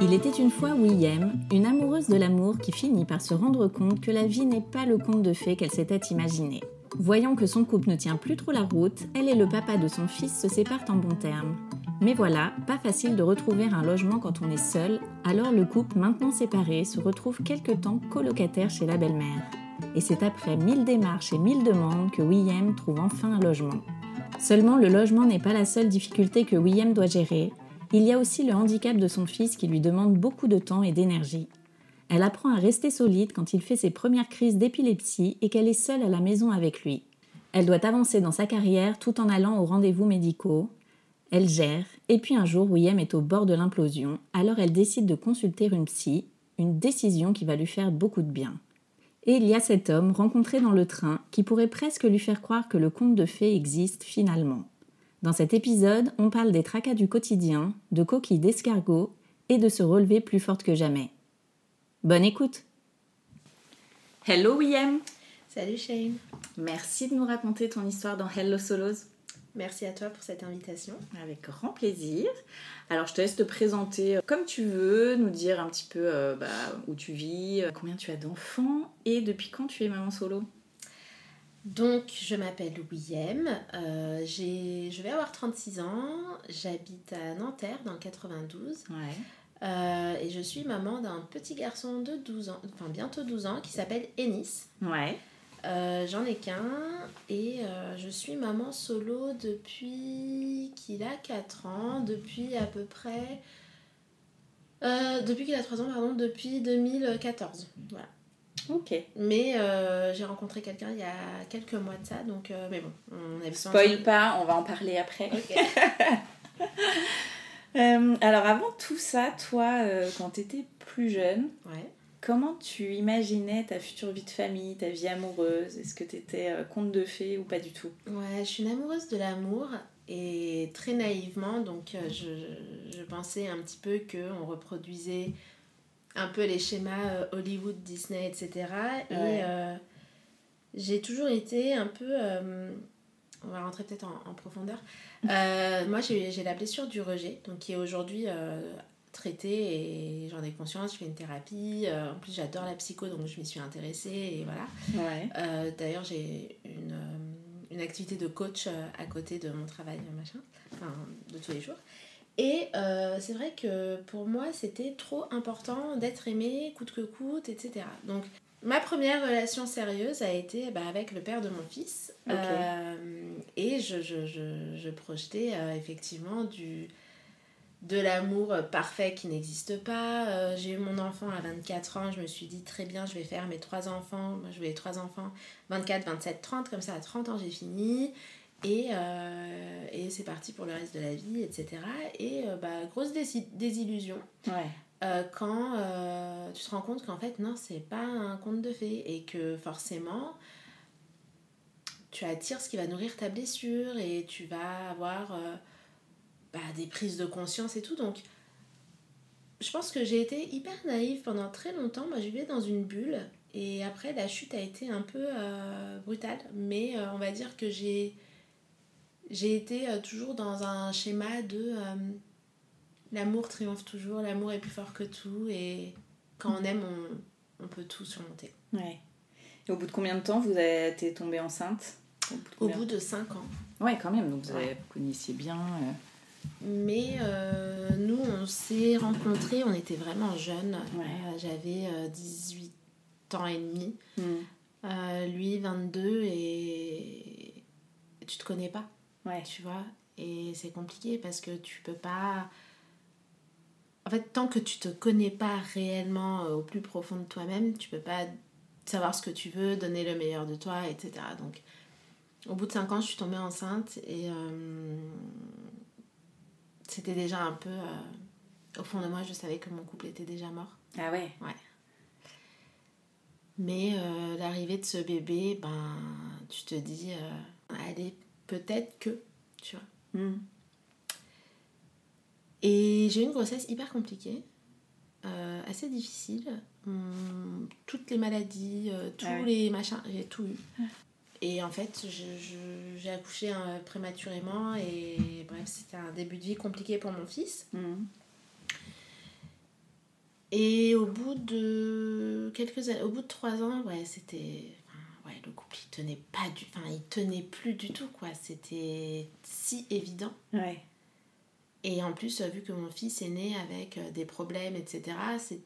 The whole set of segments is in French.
Il était une fois William, une amoureuse de l'amour qui finit par se rendre compte que la vie n'est pas le conte de fées qu'elle s'était imaginé. Voyant que son couple ne tient plus trop la route, elle et le papa de son fils se séparent en bons termes. Mais voilà, pas facile de retrouver un logement quand on est seul, alors le couple maintenant séparé se retrouve quelque temps colocataire chez la belle-mère. Et c'est après mille démarches et mille demandes que William trouve enfin un logement. Seulement le logement n'est pas la seule difficulté que William doit gérer, il y a aussi le handicap de son fils qui lui demande beaucoup de temps et d'énergie. Elle apprend à rester solide quand il fait ses premières crises d'épilepsie et qu'elle est seule à la maison avec lui. Elle doit avancer dans sa carrière tout en allant aux rendez-vous médicaux. Elle gère, et puis un jour William est au bord de l'implosion, alors elle décide de consulter une psy, une décision qui va lui faire beaucoup de bien. Et il y a cet homme rencontré dans le train qui pourrait presque lui faire croire que le conte de fées existe finalement. Dans cet épisode, on parle des tracas du quotidien, de coquilles d'escargot et de se relever plus forte que jamais. Bonne écoute Hello William Salut Shane Merci de nous raconter ton histoire dans Hello Solos. Merci à toi pour cette invitation. Avec grand plaisir. Alors je te laisse te présenter comme tu veux, nous dire un petit peu euh, bah, où tu vis, euh, combien tu as d'enfants et depuis quand tu es maman solo donc, je m'appelle William, euh, je vais avoir 36 ans, j'habite à Nanterre dans le 92. Euh, et je suis maman d'un petit garçon de 12 ans, enfin bientôt 12 ans, qui s'appelle Ennis. Ouais. Euh, j'en ai qu'un et je suis maman solo depuis qu'il a 4 ans, depuis à peu près. depuis qu'il a 3 ans, pardon, depuis 2014. Voilà. Ok. Mais euh, j'ai rencontré quelqu'un il y a quelques mois de ça, donc euh, mais bon, on a Spoil pas, on va en parler après. Euh, alors avant tout ça, toi, quand tu étais plus jeune, comment tu imaginais ta future vie de famille, ta vie amoureuse? Est-ce que tu étais conte de fées ou pas du tout? Ouais, je suis une amoureuse de l'amour et très naïvement, donc je, je, pensais un petit peu qu'on reproduisait un peu les schémas euh, Hollywood, Disney, etc. Et euh, j'ai toujours été un peu. Euh, on va rentrer peut-être en, profondeur. moi, j'ai la blessure du rejet, donc qui est aujourd'hui traitée et j'en ai conscience. Je fais une thérapie. en plus, j'adore la psycho, donc je m'y suis intéressée et voilà. D'ailleurs, j'ai une, une, activité de coach à côté de mon travail, machin, enfin, de tous les jours. Et euh, c'est vrai que pour moi, c'était trop important d'être aimée coûte que coûte, etc. Donc, ma première relation sérieuse a été bah, avec le père de mon fils. Euh, et je, je, je, je projetais euh, effectivement du, de l'amour parfait qui n'existe pas. j'ai eu mon enfant à 24 ans, je me suis dit très bien, je vais faire mes trois enfants. Moi, je voulais trois enfants, 24, 27, 30, comme ça à 30 ans j'ai fini. Et, euh, et c'est parti pour le reste de la vie, etc. Et euh, bah, grosse désillusion. Euh, quand tu te rends compte qu'en fait, non, c'est pas un conte de fées et que forcément, tu attires ce qui va nourrir ta blessure et tu vas avoir bah, des prises de conscience et tout. Donc, je pense que j'ai été hyper naïve pendant très longtemps. Moi, je vivais dans une bulle et après, la chute a été un peu brutale. Mais on va dire que j'ai j'ai été euh, toujours dans un schéma de euh, l'amour triomphe toujours, l'amour est plus fort que tout et quand on aime, on, on peut tout surmonter. Ouais. Et au bout de combien de temps vous avez été tombée enceinte? Au bout de, Au bout de 5 ans. Ouais, quand même, donc vous, avez, vous connaissiez bien. euh, Mais euh, nous, on s'est rencontrés, on était vraiment jeunes. Ouais. Euh, J'avais euh, 18 ans et demi. Euh, lui 22 et tu te connais pas? Ouais. tu vois. Et c'est compliqué parce que tu peux pas. En fait, tant que tu te connais pas réellement euh, au plus profond de toi-même, tu peux pas savoir ce que tu veux, donner le meilleur de toi, etc. Donc, au bout de 5 ans, je suis tombée enceinte et euh, c'était déjà un peu. euh, au fond de moi, je savais que mon couple était déjà mort. Ah ouais. Mais euh, l'arrivée de ce bébé, ben, tu te dis, allez, peut-être que, tu vois. Hmm. Et j'ai eu une grossesse hyper compliquée, euh, assez difficile. Hum, toutes les maladies, euh, tous Ah ouais. les machins, j'ai tout eu. Et en fait, j'ai accouché euh, prématurément et bref, c'était un début de vie compliqué pour mon fils. Hmm. Et au bout de quelques années, au bout de trois ans, ouais, c'était. Ouais, le couple, il tenait pas du. Enfin, il tenait plus du tout, quoi. C'était si évident. Ouais. Et en plus, euh, vu que mon fils est né avec euh, des problèmes, etc., c'est.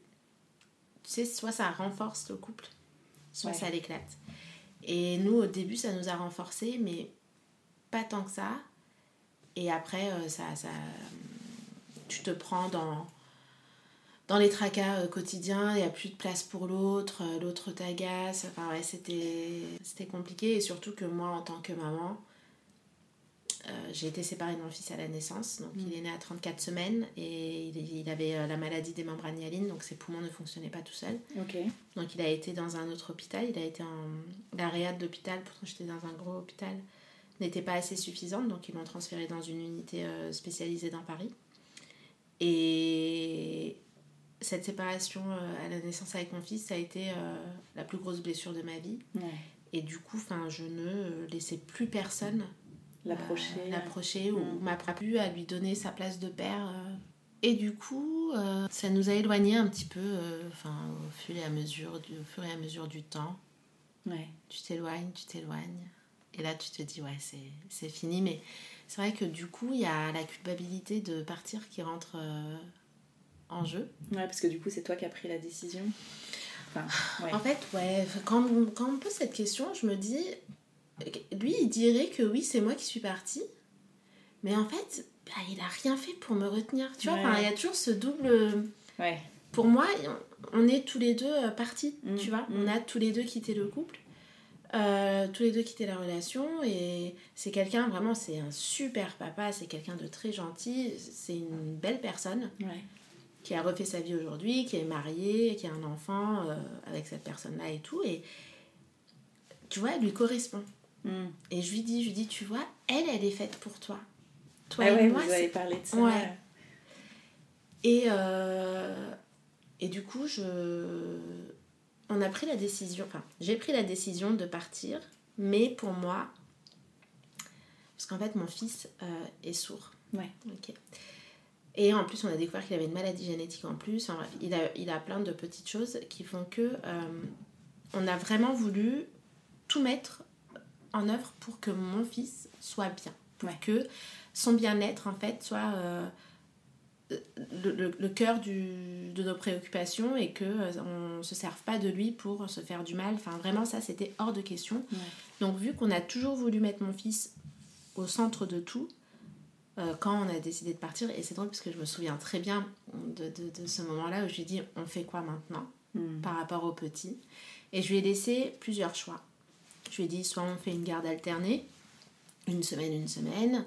Tu sais, soit ça renforce le couple, soit Ouais. ça l'éclate. Et nous, au début, ça nous a renforcés, mais pas tant que ça. Et après, euh, ça, ça, tu te prends dans, dans les tracas euh, quotidiens, il n'y a plus de place pour l'autre, euh, l'autre t'agace. Enfin, ouais, c'était compliqué. Et surtout que moi, en tant que maman, euh, j'ai été séparée de mon fils à la naissance. Donc, il est né à 34 semaines et il, il avait la maladie des membres myéline, donc ses poumons ne fonctionnaient pas tout seuls. Donc il a été dans un autre hôpital, il a été en... La réad d'hôpital, pourtant j'étais dans un gros hôpital, n'était pas assez suffisante, donc ils m'ont transféré dans une unité spécialisée dans Paris. Et cette séparation euh, à la naissance avec mon fils, ça a été euh, la plus grosse blessure de ma vie. Ouais. Et du coup, je ne euh, laissais plus personne L'approcher. l'approcher ou Mm. m'apprendre plus à lui donner sa place de père. Et du coup, euh, ça nous a éloignés un petit peu euh, enfin, au, fur et à mesure du, au fur et à mesure du temps. Ouais. Tu t'éloignes, tu t'éloignes. Et là, tu te dis, ouais, c'est, c'est fini. Mais c'est vrai que du coup, il y a la culpabilité de partir qui rentre euh, en jeu. Ouais, parce que du coup, c'est toi qui as pris la décision. Enfin, ouais. En fait, ouais, quand on, quand on me pose cette question, je me dis, lui, il dirait que oui, c'est moi qui suis partie. Mais en fait, bah, il a rien fait pour me retenir. Tu vois, Ouais. enfin, il y a toujours ce double. Ouais. Pour moi, on- est tous les deux euh, partis. Mm, Tu vois, mm. on a tous les deux quitté le couple. euh, tous les deux quitté la relation et c'est quelqu'un vraiment c'est un super papa c'est quelqu'un de très gentil c'est une belle personne Ouais. Qui a refait sa vie aujourd'hui, qui est mariée, qui a un enfant euh, avec cette personne-là et tout. Et tu vois, elle lui correspond. Hmm. Et je lui dis, je lui dis, tu vois, elle, elle est faite pour toi. Toi Ah et ouais, moi, vous avez parlé de ça. Ouais. Et, euh, et du coup, je... on a pris la décision, enfin, j'ai pris la décision de partir, mais pour moi, parce qu'en fait, mon fils euh, est sourd. Ouais. Ok. Et en plus, on a découvert qu'il avait une maladie génétique en plus. Enfin bref, il a, il a plein de petites choses qui font que euh, on a vraiment voulu tout mettre en œuvre pour que mon fils soit bien. Pour Ouais. que son bien-être, en fait, soit euh, le, le- le cœur du, de nos préoccupations et que euh, on ne se serve pas de lui pour se faire du mal. Enfin, vraiment, ça, c'était hors de question. Ouais. Donc, vu qu'on a toujours voulu mettre mon fils au centre de tout, euh, quand on a décidé de partir, et c'est drôle parce que je me souviens très bien de, de- de ce moment-là où je lui ai dit on fait quoi maintenant Hmm. par rapport au petit Et je lui ai laissé plusieurs choix. Je lui ai dit soit on fait une garde alternée, une semaine, une semaine,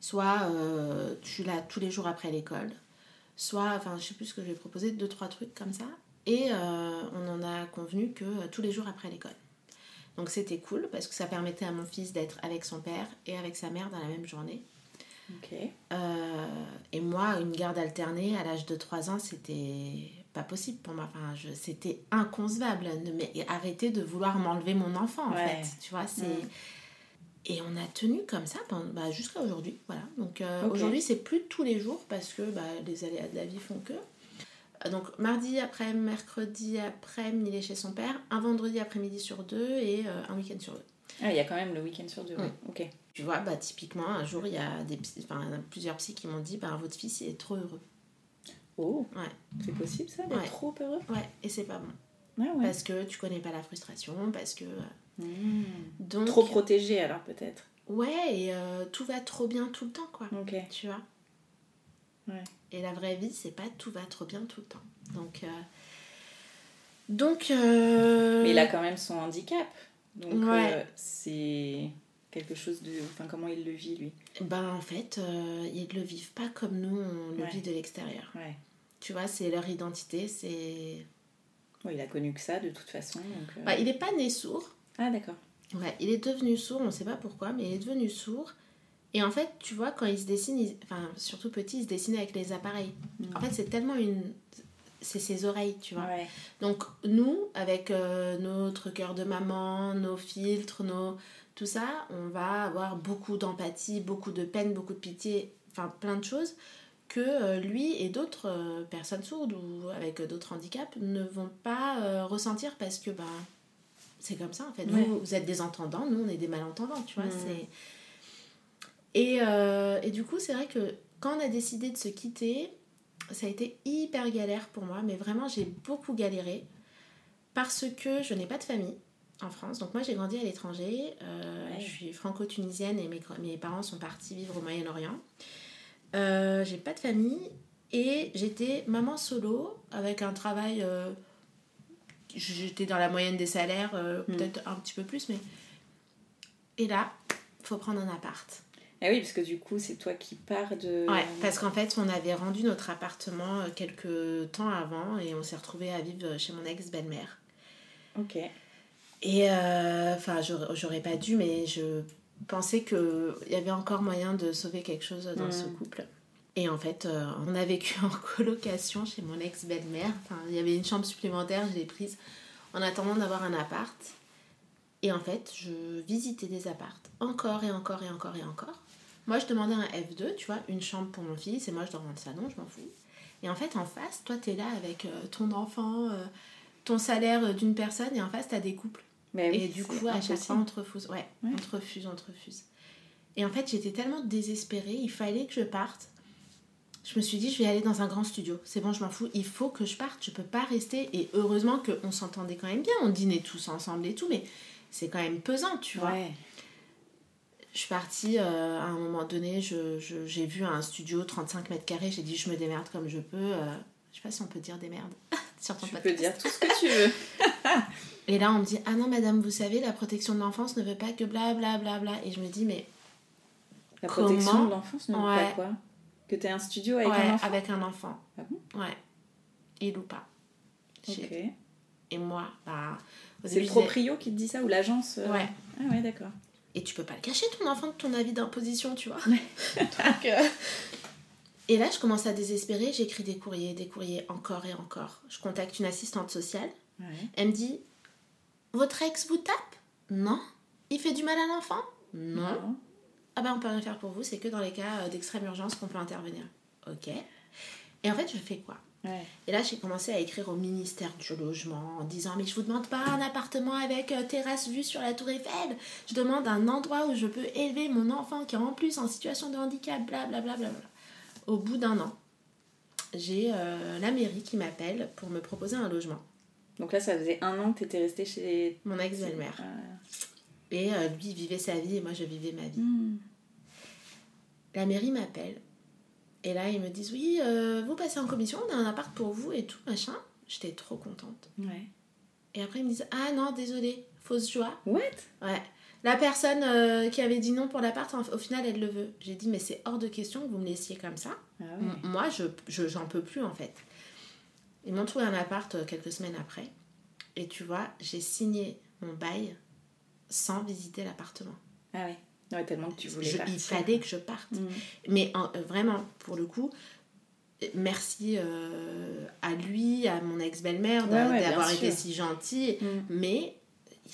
soit euh, tu l'as tous les jours après l'école, soit, enfin je sais plus ce que je lui ai proposé, deux, trois trucs comme ça. Et euh, on en a convenu que euh, tous les jours après l'école. Donc c'était cool parce que ça permettait à mon fils d'être avec son père et avec sa mère dans la même journée. Euh, et moi, une garde alternée à l'âge de 3 ans, c'était pas possible pour moi. Enfin, je- c'était inconcevable. Mais arrêtez de vouloir m'enlever mon enfant, en Ouais. fait. Tu vois, c'est. Et on a tenu comme ça bah, jusqu'à aujourd'hui. Voilà. Donc euh, aujourd'hui, c'est plus tous les jours parce que bah, les aléas de la vie font que. Euh, Donc mardi après, mercredi après, il est chez son père, un vendredi après-midi sur deux et euh, un week-end sur deux. Ah, il y a quand même le week-end sur deux. ouais. Mm. Ok. Tu vois, bah, typiquement, un jour, il y a des enfin, plusieurs psys qui m'ont dit bah, votre fils il est trop heureux. Oh, Ouais. c'est possible ça d'être Ouais. trop heureux? Ouais, et c'est pas bon. Ah ouais. Parce que tu connais pas la frustration, parce que. euh, Mm. Donc, Trop protégé alors peut-être. Ouais, et euh, tout va trop bien tout le temps, quoi. Ok. Tu vois? Ouais. Et la vraie vie, c'est pas tout va trop bien tout le temps. Donc. euh, Donc. euh, Mais il a quand même son handicap. Donc Ouais. c'est quelque chose de... Enfin, comment il le vit lui Ben, en fait, euh, ils le vivent pas comme nous, on le Ouais. vit de l'extérieur. Ouais. Tu vois, c'est leur identité, c'est. Bon, il a connu que ça de toute façon. Donc, euh, Bah, il est pas né sourd. Ah d'accord. Ouais, il est devenu sourd, on sait pas pourquoi, mais il est devenu sourd. Et en fait, tu vois, quand il se dessine, il- enfin, surtout petit, il se dessine avec les appareils. En fait, c'est tellement une. C'est ses oreilles, tu vois. Ouais. Donc, nous, avec euh, notre cœur de maman, nos filtres, nos... tout ça, on va avoir beaucoup d'empathie, beaucoup de peine, beaucoup de pitié, enfin, plein de choses que euh, lui et d'autres euh, personnes sourdes ou avec euh, d'autres handicaps ne vont pas ressentir parce que, bah, c'est comme ça en fait. Ouais. Vous, êtes des entendants, nous on est des malentendants, tu vois. C'est Et, euh, et du coup, c'est vrai que quand on a décidé de se quitter, ça a été hyper galère pour moi, mais vraiment j'ai beaucoup galéré parce que je n'ai pas de famille en France. Donc moi j'ai grandi à l'étranger, euh, Ouais. je suis franco-tunisienne et mes, mes parents sont partis vivre au Moyen-Orient. Euh, j'ai pas de famille et j'étais maman solo avec un travail... euh, j'étais dans la moyenne des salaires, euh, Mm. peut-être un petit peu plus, mais... Et là, faut prendre un appart. Ah oui, parce que du coup, c'est toi qui pars de... Ouais, parce qu'en fait, on avait rendu notre appartement quelques temps avant et on s'est retrouvé à vivre chez mon ex-belle-mère. Ok. Et euh, enfin, j'aurais pas dû, mais je pensais qu'il y avait encore moyen de sauver quelque chose dans Mm. ce couple. Et en fait, euh, on a vécu en colocation chez mon ex-belle-mère. Enfin, il y avait une chambre supplémentaire, je l'ai prise en attendant d'avoir un appart. Et en fait, je visitais des appartes encore et encore et encore et encore. Moi, je demandais un F2, tu vois, une chambre pour mon fils, et moi, je dors dans le salon, je m'en fous. Et en fait, en face, toi, t'es là avec euh, ton enfant, ton salaire d'une personne, et en face, t'as des couples. Mais oui, et du coup, à chaque fois, on te refuse. Ouais, Ouais. on te refuse, on te refuse. Et en fait, j'étais tellement désespérée, il fallait que je parte. Je me suis dit, je vais aller dans un grand studio. C'est bon, je m'en fous, il faut que je parte, je peux pas rester. Et heureusement qu'on s'entendait quand même bien, on dînait tous ensemble et tout, mais c'est quand même pesant, tu vois. Ouais. Je suis partie, euh, à un moment donné, je- je- j'ai vu un studio 35 mètres carrés, j'ai dit, je me démerde comme je peux. euh, je sais pas si on peut dire démerde sur ton Tu peux dire tout ce que tu veux. Et là, on me dit Ah non, madame, vous savez, la protection de l'enfance ne veut pas que bla bla bla bla. Et je me dis Mais La Comment protection de l'enfance ne veut Ouais. pas quoi? Que t'aies un studio avec ouais, un enfant avec un enfant. Ah bon? Ouais. Il ou pas. Ok. Et moi, bah. C'est le proprio qui te dit ça ou l'agence euh, Ouais. Ah ouais, d'accord. Et tu peux pas le cacher, ton enfant, de ton avis d'imposition, tu vois. Donc, euh, Et là, je commence à désespérer. J'écris des courriers, des courriers encore et encore. Je contacte une assistante sociale. Ouais. Elle me dit Votre ex vous tape? Non. Il fait du mal à l'enfant? Non. Ah ben on peut rien faire pour vous, c'est que dans les cas euh, d'extrême urgence qu'on peut intervenir. Ok. Et en fait, je fais quoi? Ouais. Et là, j'ai commencé à écrire au ministère du Logement en disant Mais je vous demande pas un appartement avec euh, terrasse vue sur la Tour Eiffel. Je demande un endroit où je peux élever mon enfant qui est en plus en situation de handicap, blablabla. Bla, bla, bla. Au bout d'un an, j'ai euh, la mairie qui m'appelle pour me proposer un logement. Donc là, ça faisait un an que t'étais restée chez. Mon ex-belle-mère. Ah. Et euh, lui il vivait sa vie et moi je vivais ma vie. Hmm. La mairie m'appelle. Et là, ils me disent Oui, euh, vous passez en commission, on a un appart pour vous et tout, machin. J'étais trop contente. Ouais. Et après, ils me disent Ah non, désolé, fausse joie. What? Ouais. La personne euh, qui avait dit non pour l'appart, au final, elle le veut. J'ai dit Mais c'est hors de question que vous me laissiez comme ça. Ah ouais. Moi, je je- j'en peux plus en fait. Ils m'ont trouvé un appart euh, quelques semaines après. Et tu vois, j'ai signé mon bail sans visiter l'appartement. Ah. Ouais, tellement que tu voulais Je- partir. il fallait que je parte. Hmm. Mais en- euh, vraiment, pour le coup, merci euh, à lui, à mon ex-belle-mère d'a- Ouais, ouais, bien d'avoir été si gentil. Hmm. Mais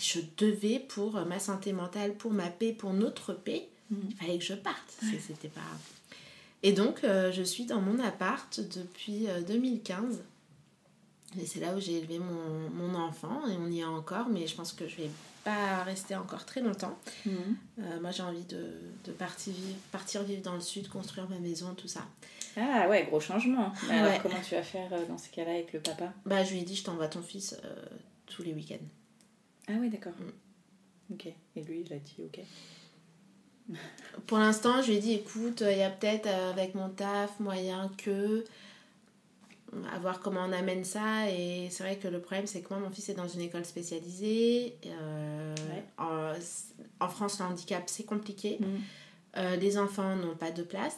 je devais, pour ma santé mentale, pour ma paix, pour notre paix, Mhm. il fallait que je parte. C'était pas. Et donc, euh, je suis dans mon appart depuis euh, 2015. Et c'est là où j'ai élevé mon, mon enfant. Et on y est encore, mais je pense que je vais pas rester encore très longtemps. Mhm. Euh, moi, j'ai envie de, de partir, vivre, partir vivre dans le sud, construire ma maison, tout ça. Ah ouais, gros changement. Mais alors, Ouais. comment tu vas faire euh, dans ces cas-là avec le papa? Bah, je lui ai dit, je t'envoie ton fils euh, tous les week-ends. Ah ouais, d'accord. Mm. Ok. Et lui, il a dit ok. Pour l'instant, je lui ai dit, écoute, il y a peut-être euh, avec mon taf moyen que à voir comment on amène ça. Et c'est vrai que le problème, c'est que moi, mon fils est dans une école spécialisée. Euh, Ouais. en, en France, le handicap, c'est compliqué. Mm. Euh, les enfants n'ont pas de place.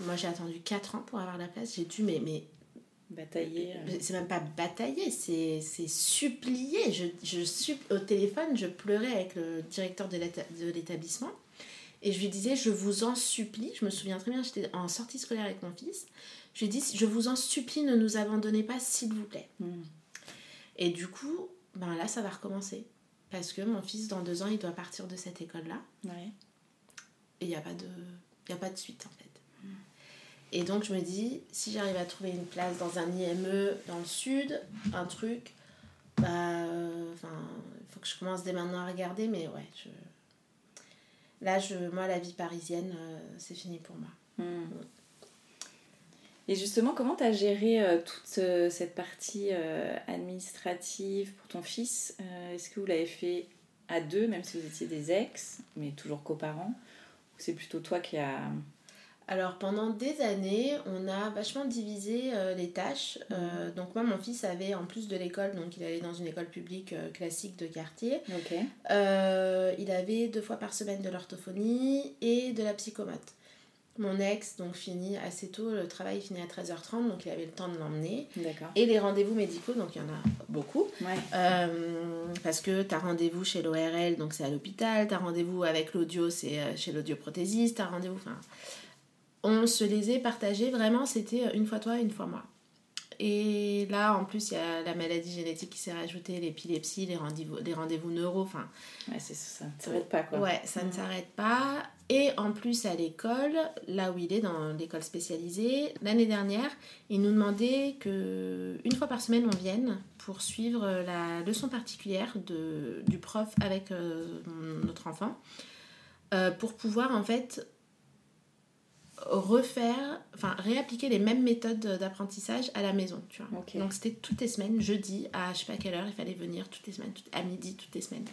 Moi, j'ai attendu 4 ans pour avoir la place. J'ai dû, mais, mais Batailler. euh. c'est même pas batailler, c'est c'est supplier. Je, je au téléphone, je pleurais avec le directeur de l'établissement et je lui disais Je vous en supplie. Je me souviens très bien, j'étais en sortie scolaire avec mon fils. Je lui dit Je vous en supplie, ne nous abandonnez pas, s'il vous plaît. Mm. Et du coup, ben là, ça va recommencer. Parce que mon fils, dans deux ans, il doit partir de cette école-là. Ouais. Et il n'y a, pas de- y a pas de suite en fait. Et donc je me dis, si j'arrive à trouver une place dans un IME dans le sud, un truc, bah, enfin, il faut que je commence dès maintenant à regarder, mais ouais, je... là, je, moi, la vie parisienne, euh, c'est fini pour moi. Mm. Et justement, comment tu as géré euh, toute euh, cette partie euh, administrative pour ton fils Est-ce que vous l'avez fait à deux, même si vous étiez des ex, mais toujours coparents Ou c'est plutôt toi qui a... Alors pendant des années, on a vachement divisé euh, les tâches. Euh, donc moi, mon fils avait, en plus de l'école, donc il allait dans une école publique euh, classique de quartier, il avait deux fois par semaine de l'orthophonie et de la psychomote. Mon ex, donc, finit assez tôt, le travail finit à 13h30, donc il avait le temps de l'emmener. D'accord. Et les rendez-vous médicaux, donc il y en a beaucoup. Ouais. Euh, parce que tu as rendez-vous chez l'ORL, donc c'est à l'hôpital, tu as rendez-vous avec l'audio, c'est chez l'audioprothésiste, tu as rendez-vous. Enfin, on se les est partagés vraiment, c'était une fois toi, une fois moi. Et là, en plus, il y a la maladie génétique qui s'est rajoutée, l'épilepsie, les rendez-vous, les rendez-vous neuro, enfin, Ouais, c'est ça. Ça s'arrête pas, quoi. Ouais, ça ne s'arrête pas. Et en plus, à l'école, là où il est, dans l'école spécialisée, l'année dernière, il nous demandait que une fois par semaine, on vienne pour suivre la leçon particulière de, du prof avec euh, notre enfant, euh, pour pouvoir en fait refaire, enfin réappliquer les mêmes méthodes d'apprentissage à la maison, tu vois. Donc c'était toutes les semaines, jeudi, à je sais pas quelle heure, il fallait venir toutes les semaines, à midi, toutes les semaines.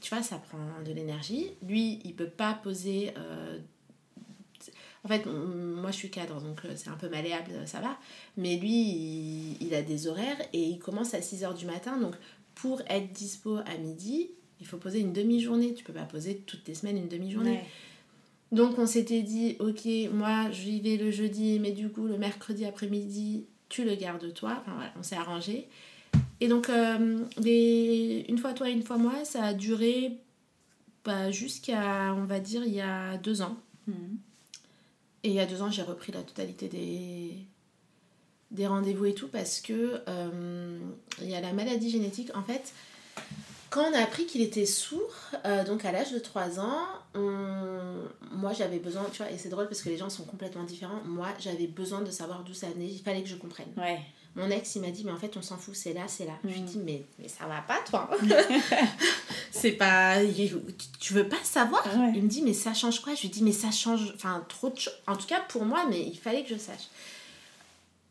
Tu vois, ça prend de l'énergie. Lui, il peut pas poser... euh, En fait, moi je suis cadre, donc euh, c'est un peu malléable, ça va. Mais lui, il, il a des horaires et il commence à 6h du matin. Donc pour être dispo à midi, il faut poser une demi-journée. Tu peux pas poser toutes les semaines une demi-journée. Ouais. Donc on s'était dit, ok, moi j'y vais le jeudi, mais du coup le mercredi après-midi, tu le gardes toi. Enfin voilà, on s'est arrangé. Et donc euh, les... une fois toi, une fois moi, ça a duré bah, jusqu'à, on va dire, il y a deux ans. Mhm. Et il y a deux ans, j'ai repris la totalité des, des rendez-vous et tout parce que euh, il y a la maladie génétique. En fait, quand on a appris qu'il était sourd, euh, donc à l'âge de 3 ans, on- moi j'avais besoin, tu vois, et c'est drôle parce que les gens sont complètement différents. Moi j'avais besoin de savoir d'où ça venait, il fallait que je comprenne. Ouais. Mon ex il m'a dit, mais en fait on s'en fout, c'est là, c'est là. Je lui ai Mm. dit, mais, mais ça va pas toi C'est pas. Tu veux pas savoir? Ouais. Il me dit, mais ça change quoi? Je lui dis, mais ça change. Enfin, trop de choses. En tout cas, pour moi, mais il fallait que je sache.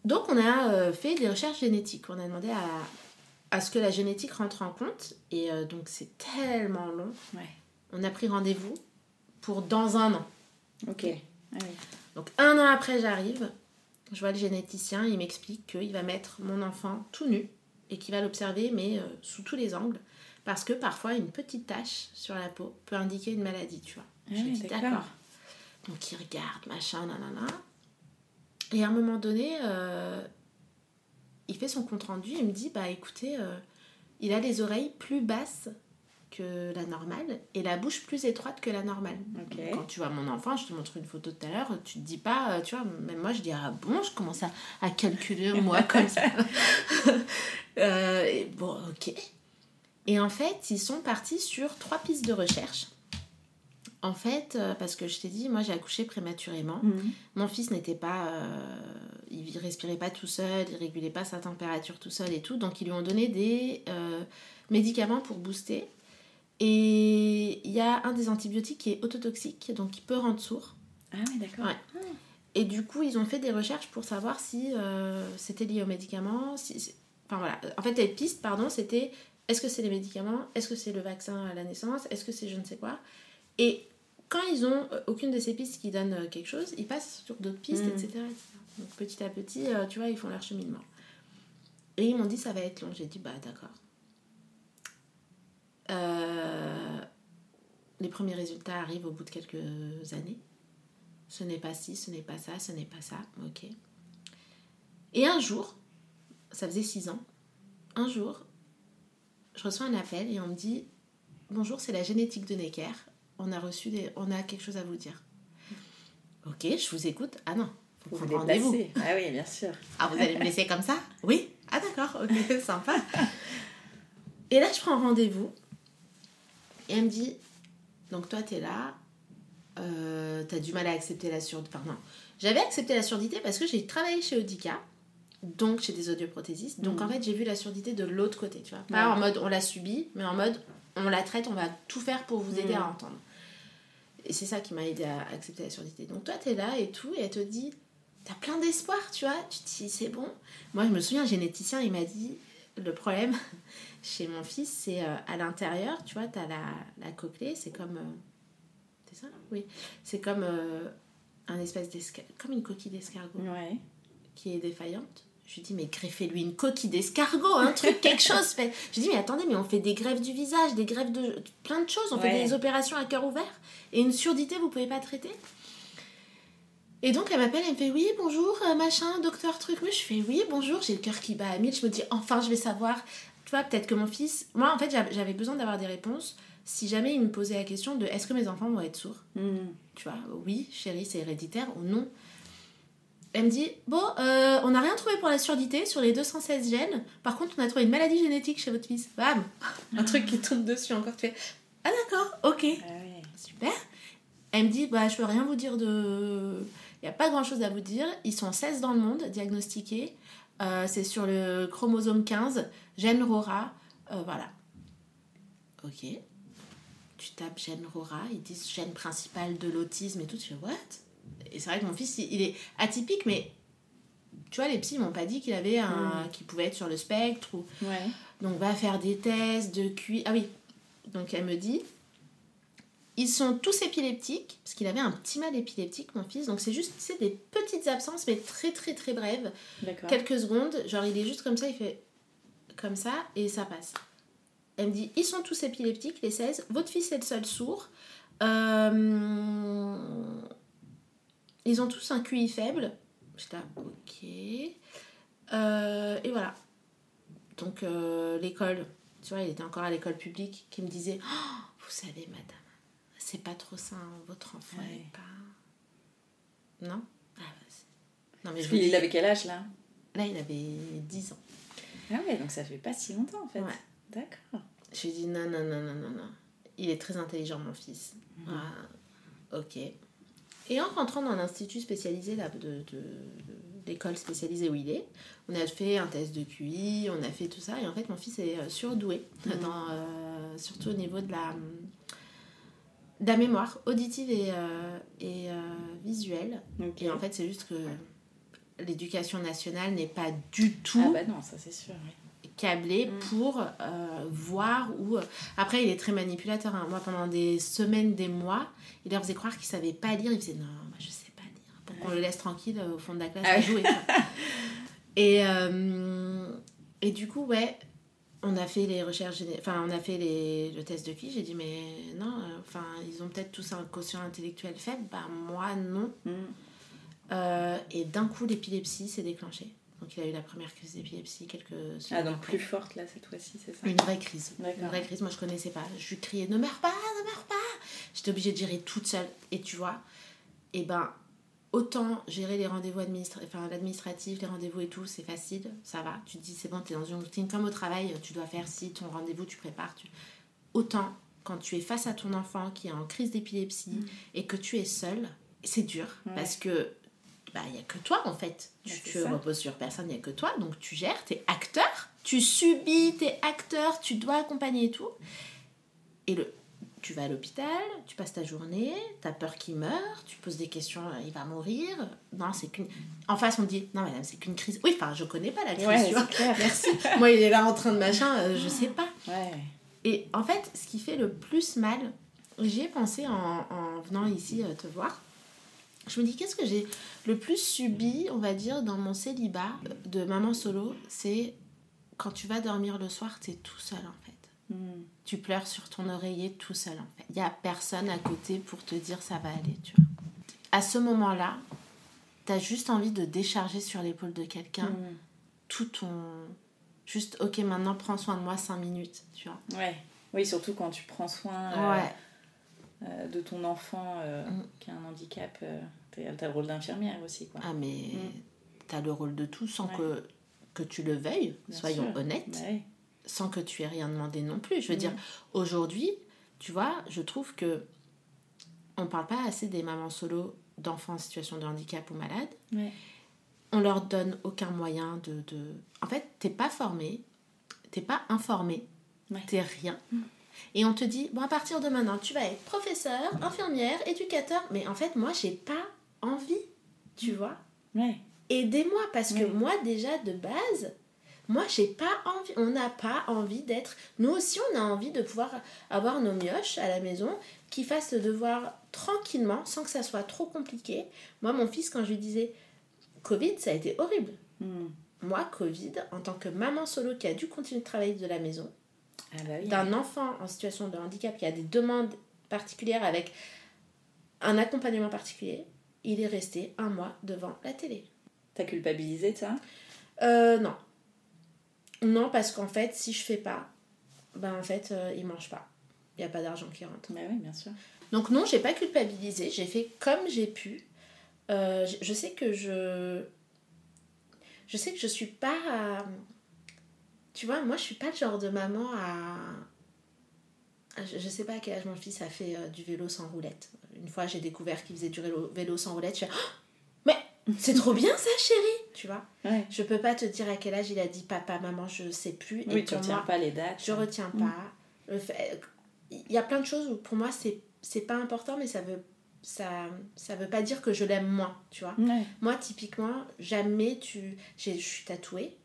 Donc, on a euh, fait des recherches génétiques. On a demandé à, à ce que la génétique rentre en compte. Et euh, donc, c'est tellement long. Ouais. On a pris rendez-vous pour dans un an. Ok. Ah. Donc, un an après, j'arrive. Je vois le généticien. Il m'explique qu'il va mettre mon enfant tout nu et qu'il va l'observer, mais euh, sous tous les angles. Parce que parfois, une petite tache sur la peau peut indiquer une maladie, tu vois. Ah je dis d'accord. d'accord. Donc, il regarde, machin, nanana. Et à un moment donné, euh, il fait son compte rendu. Il me dit Bah écoutez, euh, il a les oreilles plus basses que la normale et la bouche plus étroite que la normale. Quand tu vois mon enfant, je te montre une photo tout à l'heure, tu te dis pas, euh, tu vois, même moi je dis ah bon, je commence à, à calculer moi comme ça. Euh, et bon, ok. Et en fait, ils sont partis sur trois pistes de recherche. En fait, euh, parce que je t'ai dit, moi j'ai accouché prématurément. Mhm. Mon fils n'était pas. euh, il respirait pas tout seul, il régulait pas sa température tout seul et tout. Donc ils lui ont donné des euh, médicaments pour booster. Et il y a un des antibiotiques qui est autotoxique, donc qui peut rendre sourd. Ah oui, d'accord. Ouais. Et du coup, ils ont fait des recherches pour savoir si euh, c'était lié aux médicaments. Si- Enfin voilà. En fait, les pistes, pardon, c'était est-ce que c'est les médicaments Est-ce que c'est le vaccin à la naissance Est-ce que c'est je ne sais quoi Et quand ils ont euh, aucune de ces pistes qui donne euh, quelque chose, ils passent sur d'autres pistes, Mm. etc.. Donc petit à petit, euh, tu vois, ils font leur cheminement. Et ils m'ont dit ça va être long. J'ai dit bah d'accord. Euh, les premiers résultats arrivent au bout de quelques années. Ce n'est pas ci, ce n'est pas ça, ce n'est pas ça. Ok. Et un jour, ça faisait six ans, un jour, je reçois un appel et on me dit Bonjour, c'est la génétique de Necker. On a reçu des... on a quelque chose à vous dire. Ok, je vous écoute. Ah non, faut Vous rendez-vous. Ah oui, bien sûr. Ah, vous allez me laisser comme ça? Oui Ah, d'accord, ok, sympa. Et là, je prends rendez-vous. Et elle me dit Donc, toi, t'es là. Euh, t'as du mal à accepter la surdité. Enfin, non. J'avais accepté la surdité parce que j'ai travaillé chez Audica, donc chez des audioprothésistes. Donc, en fait, j'ai vu la surdité de l'autre côté, tu vois. Pas Ouais. en mode on l'a subie, mais en mode on la traite, on va tout faire pour vous aider Mhm. à entendre. Et c'est ça qui m'a aidé à accepter la surdité. Donc, toi, t'es là et tout, et elle te dit T'as plein d'espoir, tu vois. Tu te dis, c'est bon. Moi, je me souviens, un généticien, il m'a dit le problème chez mon fils, c'est euh, à l'intérieur, tu vois, t'as la, la cochlée, c'est comme. euh, c'est ça? Oui. C'est comme euh, un espèce d'esca- comme une coquille d'escargot Ouais. qui est défaillante. Je lui dis, mais greffez-lui une coquille d'escargot, un truc, quelque chose. Fait. Je lui dis, mais attendez, mais on fait des greffes du visage, des greffes de plein de choses. On fait des opérations à cœur ouvert. Et une surdité, vous pouvez pas traiter Et donc, elle m'appelle, elle me fait, oui, bonjour, euh, machin, docteur truc. Mais je fais, oui, bonjour, j'ai le cœur qui bat à mille. Je me dis, enfin, je vais savoir. Tu vois, peut-être que mon fils. Moi, en fait, j'avais- besoin d'avoir des réponses. Si jamais il me posait la question de est-ce que mes enfants vont être sourds? Mhm. tu vois, oui, chérie, c'est héréditaire ou non? Elle me dit, bon, euh, on n'a rien trouvé pour la surdité sur les 216 gènes. Par contre, on a trouvé une maladie génétique chez votre fils. Bam Un truc qui tombe dessus encore. Tu fais, ah d'accord, ok, Ah super. Elle me dit, bah, je peux rien vous dire de... Il n'y a pas grand-chose à vous dire. Ils sont 16 dans le monde diagnostiqués. Euh, c'est sur le chromosome 15, gène RORA. Euh, voilà. Ok. Tu tapes gène RORA, ils disent gène principal de l'autisme et tout. Tu fais, what? Et c'est vrai que mon fils, il, il est atypique, mais tu vois, les psys m'ont pas dit qu'il avait un... qu'il pouvait être sur le spectre ou... Ouais. Donc va faire des tests de QI. Ah oui. Donc elle me dit ils sont tous épileptiques parce qu'il avait un petit mal épileptique mon fils. Donc c'est juste c'est des petites absences mais très très très brèves, D'accord. quelques secondes. Genre il est juste comme ça, il fait comme ça et ça passe. Elle me dit ils sont tous épileptiques les 16. Votre fils est le seul sourd. Euh, Ils ont tous un QI faible. J'étais là, ok. Euh, et voilà. Donc euh, l'école, tu vois, il était encore à l'école publique, qui me disait Oh, Vous savez, madame, c'est pas trop sain, votre enfant Ouais. pas. Non? Ah, Non, mais je Il dis, avait quel âge là? Là, il avait 10 ans. Ah ouais, donc ça fait pas si longtemps en fait. Ouais. D'accord. Je lui ai dit Non, non, non, non, non, non. Il est très intelligent, mon fils. Ah, ok. Et en rentrant dans l'institut spécialisé là, de, l'école spécialisée où il est, on a fait un test de QI, on a fait tout ça, et en fait mon fils est euh, surdoué, Mhm. dans, euh, surtout au niveau de la, de la mémoire auditive et, euh, et euh, visuelle. Et en fait c'est juste que l'éducation nationale n'est pas du tout Ah bah non, ça c'est sûr. oui. Câblé Mm. pour euh, voir où. Après, il est très manipulateur. hein. Moi, pendant des semaines, des mois, il leur faisait croire qu'il savait pas lire. Il faisait non, moi je sais pas lire. Pour qu'on le laisse tranquille euh, au fond de la classe Ah à ouais. jouer. et, euh, et du coup, ouais. On a fait les recherches, enfin on a fait les, le test de QI, j'ai dit mais non, euh, enfin ils ont peut-être tous un quotient intellectuel faible, bah moi non. Mm. Euh, et d'un coup l'épilepsie s'est déclenchée. Donc il a eu la première crise d'épilepsie quelques Ah semaines donc après. plus forte là cette fois-ci, c'est ça? Une vraie crise. Une vraie crise, moi je connaissais pas. Je lui criais ne meurs pas, ne meurs pas. J'étais obligée de gérer toute seule. Et tu vois, et ben autant gérer les rendez-vous administratifs, enfin l'administratif, les rendez-vous et tout, c'est facile, ça va. Tu te dis, c'est bon, tu es dans une routine comme au travail, tu dois faire si ton rendez-vous, tu prépares. Tu... Autant quand tu es face à ton enfant qui est en crise d'épilepsie Mm. et que tu es seul, c'est dur parce que bah il y a que toi en fait. Bah, Tu, c'est tu reposes sur personne, il y a que toi, donc tu gères, tu es acteur, tu subis, tu es acteur, tu dois accompagner et tout. Et le tu vas à l'hôpital, tu passes ta journée, tu as peur qu'il meure, tu poses des questions, euh, il va mourir. Non, c'est qu'une. En face, on dit, non, madame, c'est qu'une crise. Oui, enfin, je connais pas la crise, Ouais, tu vois. c'est clair. Merci. Moi, il est là en train de machin, euh, je sais pas. Ouais. Et en fait, ce qui fait le plus mal, j'y ai pensé en, en venant ici euh, te voir. Je me dis, qu'est-ce que j'ai le plus subi, on va dire, dans mon célibat de maman solo C'est quand tu vas dormir le soir, tu es tout seul en fait. Mm. Tu pleures sur ton oreiller tout seul en fait. Il n'y a personne à côté pour te dire ça va aller, tu vois. À ce moment-là, tu as juste envie de décharger sur l'épaule de quelqu'un Mm. tout ton. Juste, ok, maintenant prends soin de moi 5 minutes, tu vois. Ouais. Oui, surtout quand tu prends soin euh, Ouais. euh, de ton enfant euh, Mm. qui a un handicap. euh, t'as le rôle d'infirmière aussi, quoi. Ah, mais Mm. t'as le rôle de tout sans Ouais. que, que tu le veuilles, Bien soyons sûr. honnêtes, Bah sans que tu aies rien demandé non plus. Je veux Mm. dire, aujourd'hui, tu vois, je trouve que on parle pas assez des mamans solo d'enfants en situation de handicap ou malades. Ouais. On leur donne aucun moyen de. de... En fait, t'es pas formé, t'es pas informé, t'es rien. Et on te dit, bon, à partir de maintenant, tu vas être professeur, infirmière, éducateur. Mais en fait, moi, j'ai pas envie, tu vois Ouais. aidez-moi parce que moi déjà de base moi j'ai pas envie on n'a pas envie d'être nous aussi on a envie de pouvoir avoir nos mioches à la maison qui fassent le devoir tranquillement sans que ça soit trop compliqué moi mon fils quand je lui disais Covid ça a été horrible Mm. moi Covid en tant que maman solo qui a dû continuer de travailler de la maison Ah bah oui. d'un enfant en situation de handicap qui a des demandes particulières avec un accompagnement particulier il est resté un mois devant la télé T'as culpabilisé de ça? Euh, non. Non, parce qu'en fait, si je fais pas, ben en fait, euh, ils mangent pas. Il n'y a pas d'argent qui rentre. Bah oui, bien sûr. Donc non, j'ai pas culpabilisé, j'ai fait comme j'ai pu. Euh, je, je sais que je... Je sais que je suis pas... à- Tu vois, moi, je suis pas le genre de maman à... Je, je sais pas à quel âge mon fils a fait euh, du vélo sans roulette. Une fois, j'ai découvert qu'il faisait du vélo, vélo sans roulette. Je fais, Oh, mais c'est trop bien ça, chérie Tu vois Ouais. je peux pas te dire à quel âge il a dit papa, maman, je sais plus. Oui, et tu retiens moi, pas les dates. je retiens pas. Le fait- Il y a plein de choses où pour moi c'est c'est pas important, mais ça veut ça ça veut pas dire que je l'aime moins, tu vois. Ouais. Moi typiquement jamais tu je suis tatouée.